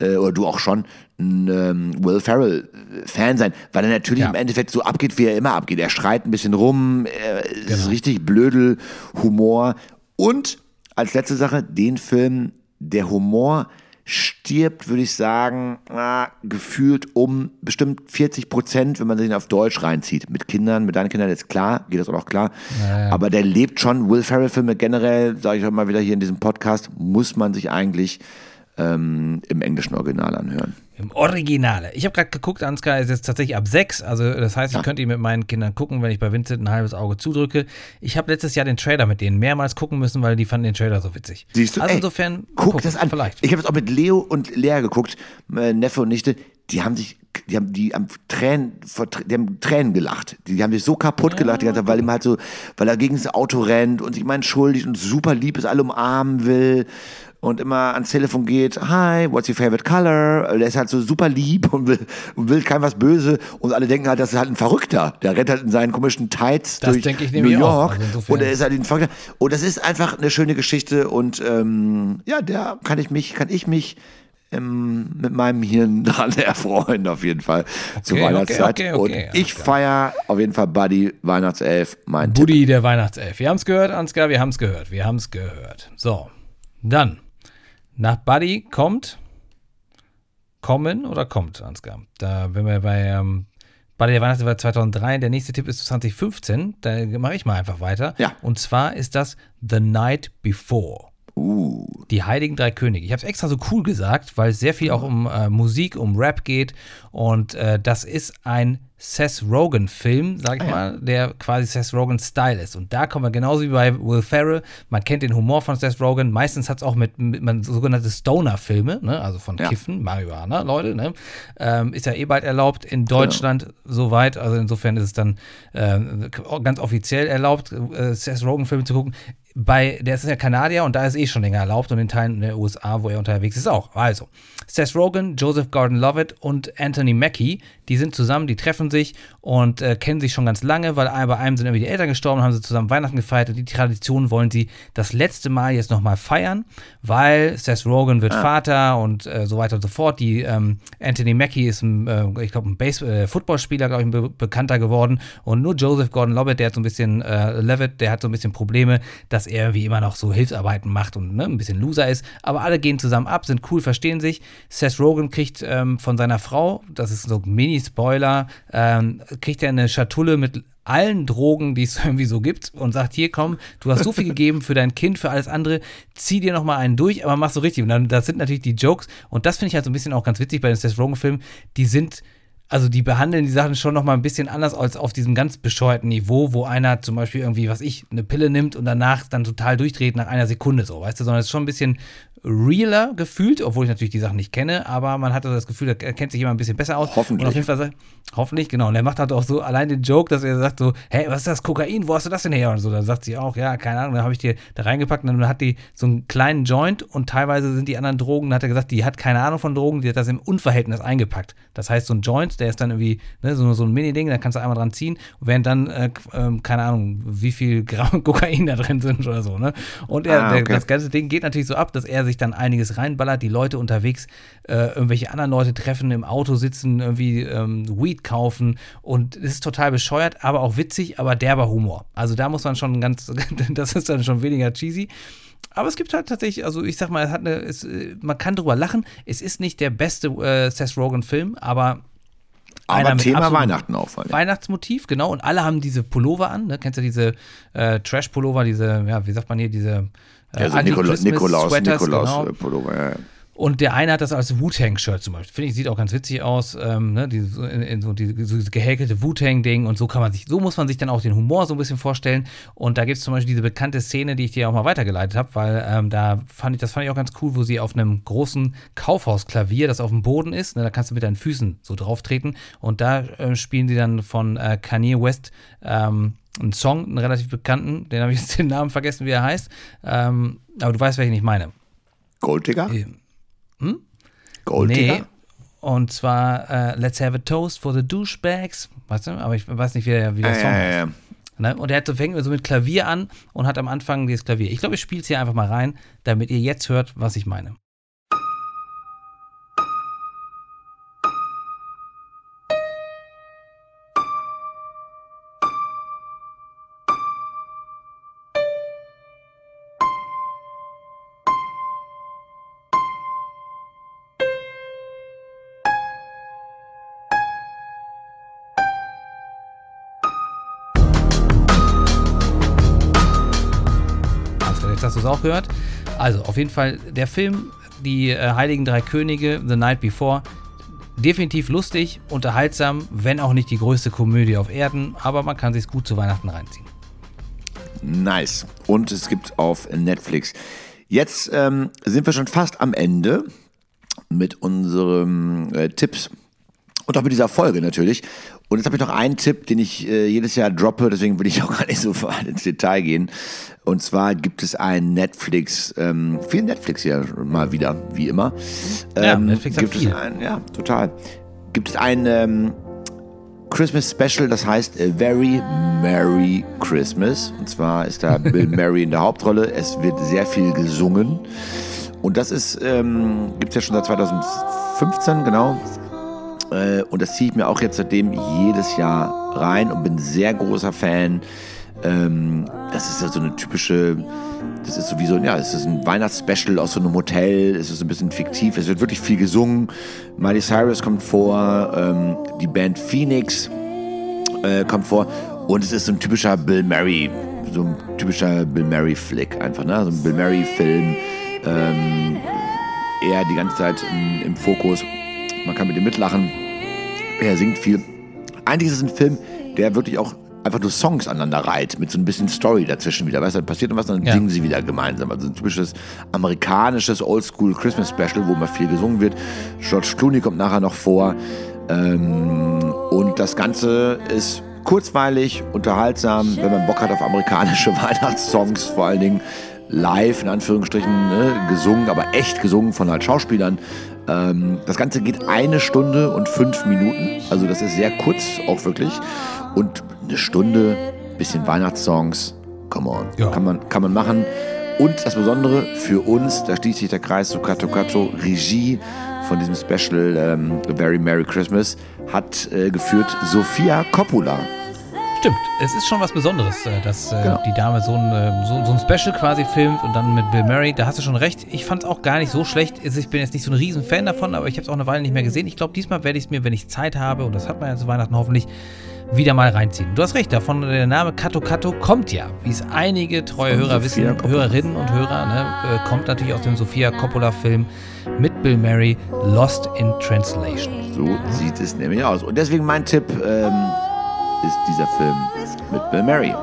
äh, oder du auch schon, ein ähm, Will Ferrell-Fan sein, weil er natürlich Ja. im Endeffekt so abgeht, wie er immer abgeht. Er schreit ein bisschen rum, er Genau. ist richtig blödel, Humor. Und als letzte Sache, den Film, der Humor stirbt, würde ich sagen, ah, gefühlt um bestimmt 40 Prozent, wenn man sich ihn auf Deutsch reinzieht. Mit Kindern, mit deinen Kindern ist klar, geht das auch klar. Aber der lebt schon. Will Ferrell-Filme generell, sage ich auch mal wieder hier in diesem Podcast, muss man sich eigentlich ähm, im englischen Original anhören. Im Originale. Ich habe gerade geguckt, Ansgar ist jetzt tatsächlich ab 6. Also das heißt, ich könnte ihn mit meinen Kindern gucken, wenn ich bei Vincent ein halbes Auge zudrücke. Ich habe letztes Jahr den Trailer mit denen mehrmals gucken müssen, weil die fanden den Trailer so witzig. Siehst du? Also Ey, insofern, guck gucken, das an. Vielleicht. Ich habe es auch mit Leo und Lea geguckt, äh, Neffe und Nichte. Die haben sich, die haben, die haben Tränen, die haben Tränen gelacht. Die, haben sich so kaputt gelacht, die ganze Zeit, weil ihm halt so, weil er gegen das Auto rennt und sich mal entschuldigt und super lieb ist, alle umarmen will und immer ans Telefon geht, hi, what's your favorite color? Der ist halt so super lieb und will, und will kein was böse und alle denken halt, das ist halt ein Verrückter. Der rennt halt in seinen komischen Tights Das durch New. York Also und er ist halt ein Verrückter. Und das ist einfach eine schöne Geschichte und ähm, ja, da kann ich mich, kann ich mich ähm, mit meinem Hirn dran erfreuen, auf jeden Fall, zur Okay, okay, Weihnachtszeit. okay, okay, und ich feiere auf jeden Fall Buddy, Weihnachtself, mein. Buddy, der Weihnachtself. Wir haben es gehört, Ansgar, wir haben es gehört. Wir haben es gehört. So, dann. Nach Buddy kommt. Kommen oder kommt, Ansgar? Da, wenn wir bei ähm, Buddy der Weihnachtself war 2003, der nächste Tipp ist 2015. Da mache ich mal einfach weiter. Ja. Und zwar ist das The Night Before. Uh, Die Heiligen Drei Könige. Ich habe es extra so cool gesagt, weil es sehr viel auch um äh, Musik, um Rap geht. Und äh, das ist ein Seth Rogen-Film, sag ich Ah, ja. mal, der quasi Seth Rogen-Style ist. Und da kommen wir genauso wie bei Will Ferrell. Man kennt den Humor von Seth Rogen. Meistens hat es auch mit, mit man, sogenannte Stoner-Filme, ne? also von Ja. Kiffen, Marihuana, Leute. Ne? Ähm, ist ja eh bald erlaubt in Deutschland soweit. Also insofern ist es dann äh, ganz offiziell erlaubt, äh, Seth Rogen-Filme zu gucken. Bei, der ist ja Kanadier und da ist eh schon länger erlaubt und in Teilen der USA, wo er unterwegs ist, auch. Also, Seth Rogen, Joseph Gordon-Levitt und Anthony Mackie, die sind zusammen, die treffen sich und äh, kennen sich schon ganz lange, weil bei einem sind irgendwie die Eltern gestorben, haben sie zusammen Weihnachten gefeiert und die Tradition wollen sie das letzte Mal jetzt nochmal feiern, weil Seth Rogen wird Vater und äh, so weiter und so fort. Die ähm, Anthony Mackie ist ein, äh, ich glaube, ein Base äh, Footballspieler, glaube ich, ein be bekannter geworden und nur Joseph Gordon-Levitt, der hat so ein bisschen äh, Levitt, der hat so ein bisschen Probleme, dass er irgendwie immer noch so Hilfsarbeiten macht und ne, ein bisschen Loser ist. Aber alle gehen zusammen ab, sind cool, verstehen sich. Seth Rogen kriegt ähm, von seiner Frau, das ist so ein Mini-Spoiler, ähm, kriegt er eine Schatulle mit allen Drogen, die es irgendwie so gibt und sagt, hier komm, du hast so viel gegeben für dein Kind, für alles andere, zieh dir noch mal einen durch, aber mach so richtig. Und dann, das sind natürlich die Jokes und das finde ich halt so ein bisschen auch ganz witzig bei den Seth Rogen-Filmen, die sind also die behandeln die Sachen schon noch mal ein bisschen anders als auf diesem ganz bescheuerten Niveau, wo einer zum Beispiel irgendwie, was ich, eine Pille nimmt und danach dann total durchdreht nach einer Sekunde so, weißt du, sondern es ist schon ein bisschen realer gefühlt, obwohl ich natürlich die Sachen nicht kenne, aber man hatte das Gefühl, er kennt sich immer ein bisschen besser aus. Hoffentlich. Und auf jeden Fall, hoffentlich, genau. Und er macht halt auch so allein den Joke, dass er sagt so, hey, was ist das, Kokain, wo hast du das denn her? Und so, dann sagt sie auch, ja, keine Ahnung, dann habe ich dir da reingepackt und dann hat die so einen kleinen Joint und teilweise sind die anderen Drogen, dann hat er gesagt, die hat keine Ahnung von Drogen, die hat das im Unverhältnis eingepackt. Das heißt, so ein Joint, der ist dann irgendwie ne, so, so ein Mini-Ding, da kannst du einmal dran ziehen, während dann, äh, äh, keine Ahnung, wie viel Gramm Kokain da drin sind oder so, ne? Und er, ah, okay. der, das ganze Ding geht natürlich so ab, dass er sich dann einiges reinballert, die Leute unterwegs äh, irgendwelche anderen Leute treffen, im Auto sitzen, irgendwie ähm, Weed kaufen und es ist total bescheuert, aber auch witzig, aber derber Humor. Also da muss man schon ganz, das ist dann schon weniger cheesy. Aber es gibt halt tatsächlich, also ich sag mal, es hat eine, es, äh, man kann drüber lachen. Es ist nicht der beste äh, Seth Rogen-Film, aber aber Thema Weihnachten auch. Weihnachtsmotiv, genau. Und alle haben diese Pullover an. Ne? Kennst du diese äh, Trash-Pullover, diese, ja, wie sagt man hier, diese äh, ja, so Nikolaus, Nikolaus, Nikolaus genau. Pullover, ja. Und der eine hat das als Wu-Tang-Shirt zum Beispiel. Finde ich, sieht auch ganz witzig aus. Ähm, ne? die, so, in, in so, die, so dieses gehäkelte Wu-Tang-Ding und so kann man sich, so muss man sich dann auch den Humor so ein bisschen vorstellen. Und da gibt es zum Beispiel diese bekannte Szene, die ich dir auch mal weitergeleitet habe, weil ähm, da fand ich, das fand ich auch ganz cool, wo sie auf einem großen Kaufhausklavier, das auf dem Boden ist, ne? da kannst du mit deinen Füßen so drauf treten. Und da äh, spielen sie dann von äh, Kanye West ähm, einen Song, einen relativ bekannten, den habe ich jetzt den Namen vergessen, wie er heißt. Ähm, aber du weißt, welchen ich meine. Golddigger? Äh, hm? Golddigger? Nee. Und zwar uh, Let's Have a Toast for the Douchebags. Weißt du? Aber ich weiß nicht, wie der, wie der ah, Song ja, ja, ja. Ne? Und er hat, fängt so mit Klavier an und hat am Anfang dieses Klavier. Ich glaube, ich spiele es hier einfach mal rein, damit ihr jetzt hört, was ich meine. Auch gehört. Also, auf jeden Fall der Film, die äh, Heiligen Drei Könige, The Night Before, definitiv lustig, unterhaltsam, wenn auch nicht die größte Komödie auf Erden, aber man kann sich gut zu Weihnachten reinziehen. Nice. Und es gibt auf Netflix. Jetzt ähm, sind wir schon fast am Ende mit unseren äh, Tipps und auch mit dieser Folge natürlich. Und jetzt habe ich noch einen Tipp, den ich äh, jedes Jahr droppe, deswegen will ich auch gar nicht so ins Detail gehen. Und zwar gibt es ein Netflix, ähm, viel Netflix hier mal wieder, wie immer. Ähm, ja, Netflix gibt hat viel. Ein, ja, total. Gibt es ein ähm, Christmas Special, das heißt A Very Merry Christmas. Und zwar ist da Bill Murray in der Hauptrolle. Es wird sehr viel gesungen. Und das ist, ähm, gibt es ja schon seit 2015, genau. Äh, und das ziehe ich mir auch jetzt seitdem jedes Jahr rein und bin sehr großer Fan. Ähm, das ist ja so eine typische, das ist sowieso, ja, es ist ein Weihnachtsspecial aus so einem Hotel, es ist ein bisschen fiktiv, es wird wirklich viel gesungen. Miley Cyrus kommt vor, ähm, die Band Phoenix äh, kommt vor und es ist so ein typischer Bill Murray, so ein typischer Bill Murray Flick einfach, ne? So ein Bill Murray Film. Ähm, er die ganze Zeit im Fokus man kann mit ihm mitlachen. Er singt viel. Eigentlich ist es ein Film, der wirklich auch einfach nur Songs aneinander reiht, mit so ein bisschen Story dazwischen wieder. Weißt du, dann passiert was, dann ja. singen sie wieder gemeinsam. Also ein typisches amerikanisches Oldschool Christmas Special, wo immer viel gesungen wird. George Clooney kommt nachher noch vor. Ähm, und das Ganze ist kurzweilig, unterhaltsam, wenn man Bock hat auf amerikanische Weihnachtssongs, vor allen Dingen live, in Anführungsstrichen, ne, gesungen, aber echt gesungen von halt Schauspielern. Ähm, das Ganze geht eine Stunde und fünf Minuten. Also das ist sehr kurz, auch wirklich. Und eine Stunde, bisschen Weihnachtssongs, come on. Ja. Kann, man, kann man machen. Und das Besondere für uns, da schließt sich der Kreis zu Kato Kato, Regie von diesem Special ähm, Very Merry Christmas, hat äh, geführt Sophia Coppola. Stimmt, es ist schon was Besonderes, äh, dass äh, genau. die Dame so ein, äh, so, so, ein Special quasi filmt und dann mit Bill Murray. Da hast du schon recht. Ich fand es auch gar nicht so schlecht. Ich bin jetzt nicht so ein Riesen-Fan davon, aber ich habe es auch eine Weile nicht mehr gesehen. Ich glaube, diesmal werde ich es mir, wenn ich Zeit habe, und das hat man ja zu Weihnachten hoffentlich, wieder mal reinziehen. Du hast recht, davon der Name Kato Kato kommt ja, wie es einige treue Hörer wissen, Hörerinnen und Hörer, ne, kommt natürlich aus dem Sofia Coppola-Film mit Bill Murray, Lost in Translation. So sieht es nämlich aus. Und deswegen mein Tipp, ähm, ist dieser Film mit Bill Murray.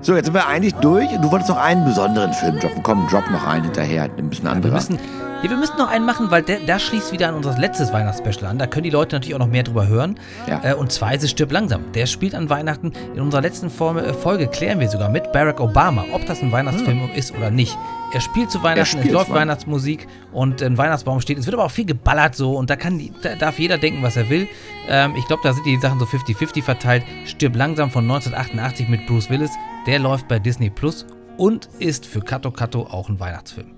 So, jetzt sind wir eigentlich durch. Du wolltest noch einen besonderen Film droppen. Komm, drop noch einen hinterher. Ein bisschen anderer. Müssen, ja, wir müssen noch einen machen, weil der, der schließt wieder an unser letztes Weihnachtsspecial an. Da können die Leute natürlich auch noch mehr drüber hören. Ja. Äh, und zwar ist es Stirb langsam. Der spielt an Weihnachten. In unserer letzten Form, äh, Folge klären wir sogar mit Barack Obama, ob das ein Weihnachtsfilm ist oder nicht. Er spielt zu Weihnachten, spielt es läuft. Weihnachtsmusik und ein Weihnachtsbaum steht. Es wird aber auch viel geballert so und da, kann da darf jeder denken, was er will. Ähm, ich glaube, da sind die Sachen so 50-50 verteilt. Stirb langsam von 1988 mit Bruce Willis. Der läuft bei Disney Plus und ist für Kato Kato auch ein Weihnachtsfilm.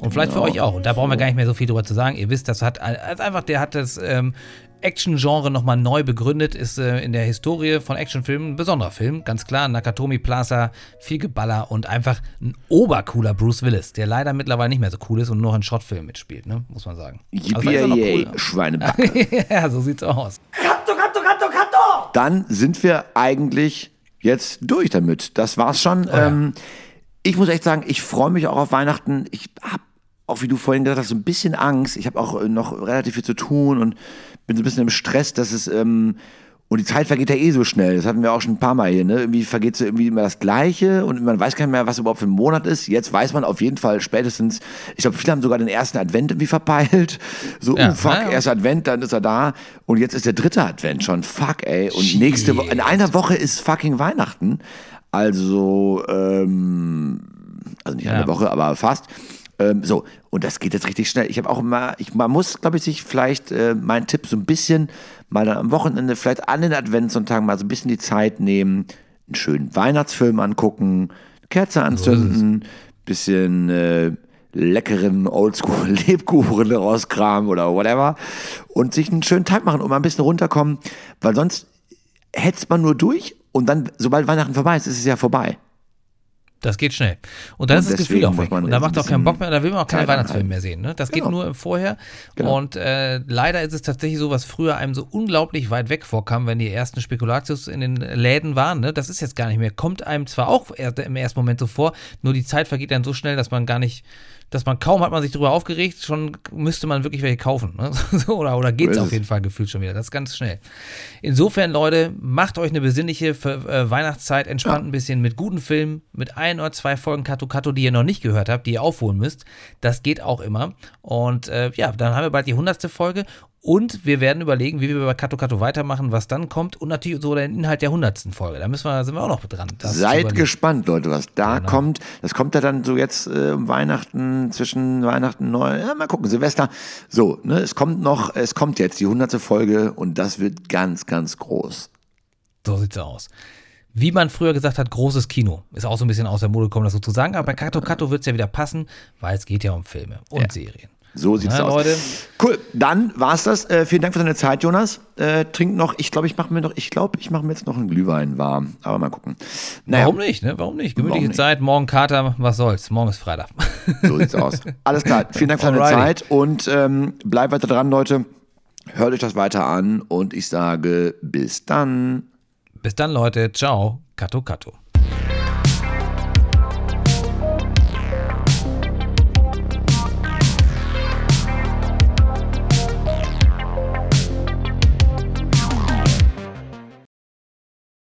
Und vielleicht für Genau. euch auch. Und da brauchen wir gar nicht mehr so viel drüber zu sagen. Ihr wisst, das hat also einfach, der hat das ähm, Action-Genre nochmal neu begründet, ist äh, in der Historie von Actionfilmen ein besonderer Film. Ganz klar, Nakatomi Plaza, viel Geballer und einfach ein obercooler Bruce Willis, der leider mittlerweile nicht mehr so cool ist und nur in Shortfilmen mitspielt, ne? muss man sagen. Also Yippie, cool. Schweinebacke. ja, so sieht's aus. Dann sind wir eigentlich jetzt durch damit. Das war's schon. ja. ähm, ich muss echt sagen, ich freue mich auch auf Weihnachten. Ich habe auch, wie du vorhin gesagt hast, so ein bisschen Angst. Ich habe auch äh, noch relativ viel zu tun und bin so ein bisschen im Stress, dass es ähm, und die Zeit vergeht ja eh so schnell. Das hatten wir auch schon ein paar Mal hier. Ne? Irgendwie vergeht so irgendwie immer das Gleiche und man weiß gar nicht mehr, was überhaupt für ein Monat ist. Jetzt weiß man auf jeden Fall spätestens. Ich glaube, viele haben sogar den ersten Advent irgendwie verpeilt. So, Ja, oh fuck, ja, ja. erster Advent, dann ist er da und jetzt ist der dritte Advent schon. Fuck, ey. Und nächste Woche, in einer Woche ist fucking Weihnachten. Also, ähm, also nicht Ja. eine Woche, aber fast. Ähm, so, und das geht jetzt richtig schnell. Ich habe auch immer, ich, man muss, glaube ich, sich vielleicht äh, mein Tipp so ein bisschen mal dann am Wochenende, vielleicht an den Adventssonntagen mal so ein bisschen die Zeit nehmen, einen schönen Weihnachtsfilm angucken, Kerze anzünden, bisschen äh, leckeren Oldschool-Lebkuchen rauskramen oder whatever und sich einen schönen Tag machen und mal ein bisschen runterkommen, weil sonst hetzt man nur durch und dann, sobald Weihnachten vorbei ist, ist es ja vorbei. Das geht schnell. Und dann Und ist das Gefühl auch weg. Und da macht auch keinen Bock mehr, da will man auch keine Weihnachtsfilme mehr sehen. Ne? Das geht Genau. nur im Vorher. Genau. Und äh, leider ist es tatsächlich so, was früher einem so unglaublich weit weg vorkam, wenn die ersten Spekulatius in den Läden waren. Ne? Das ist jetzt gar nicht mehr. Kommt einem zwar auch im ersten Moment so vor, nur die Zeit vergeht dann so schnell, dass man gar nicht, dass man kaum hat man sich darüber aufgeregt, schon müsste man wirklich welche kaufen. Ne? So, oder oder geht es auf jeden Fall gefühlt schon wieder. Das ist ganz schnell. Insofern, Leute, macht euch eine besinnliche äh, Weihnachtszeit, entspannt ein bisschen mit guten Filmen, mit ein oder zwei Folgen Kato Kato, die ihr noch nicht gehört habt, die ihr aufholen müsst. Das geht auch immer. Und äh, ja, dann haben wir bald die hundertste Folge und wir werden überlegen, wie wir bei Kato Kato weitermachen, was dann kommt und natürlich so den Inhalt der hundertsten Folge. Da müssen wir, sind wir auch noch dran. Seid gespannt, Leute, was da Genau. kommt. Das kommt ja dann so jetzt äh, um Weihnachten, zwischen Weihnachten und Neu, ja, mal gucken, Silvester. So, ne, es kommt noch, es kommt jetzt die hundertste Folge und das wird ganz, ganz groß. So sieht's aus. Wie man früher gesagt hat, großes Kino. Ist auch so ein bisschen aus der Mode gekommen, das so zu sagen. Aber bei Kato Kato wird es ja wieder passen, weil es geht ja um Filme und Serien. So sieht's Na, aus. Leute. Cool, dann war's das. Äh, vielen Dank für deine Zeit, Jonas. Äh, trink noch, ich glaube, ich mache mir noch, ich glaube, ich mache mir jetzt noch einen Glühwein warm. Aber mal gucken. Naja, Warum nicht, ne? Warum nicht? Gemütliche Warum nicht? Zeit, morgen Kater, was soll's? Morgen ist Freitag. so sieht's aus. Alles klar, vielen Dank für deine Alrighty. Zeit und ähm, bleibt weiter dran, Leute. Hört euch das weiter an und ich sage bis dann. Bis dann, Leute. Ciao. Kato Kato.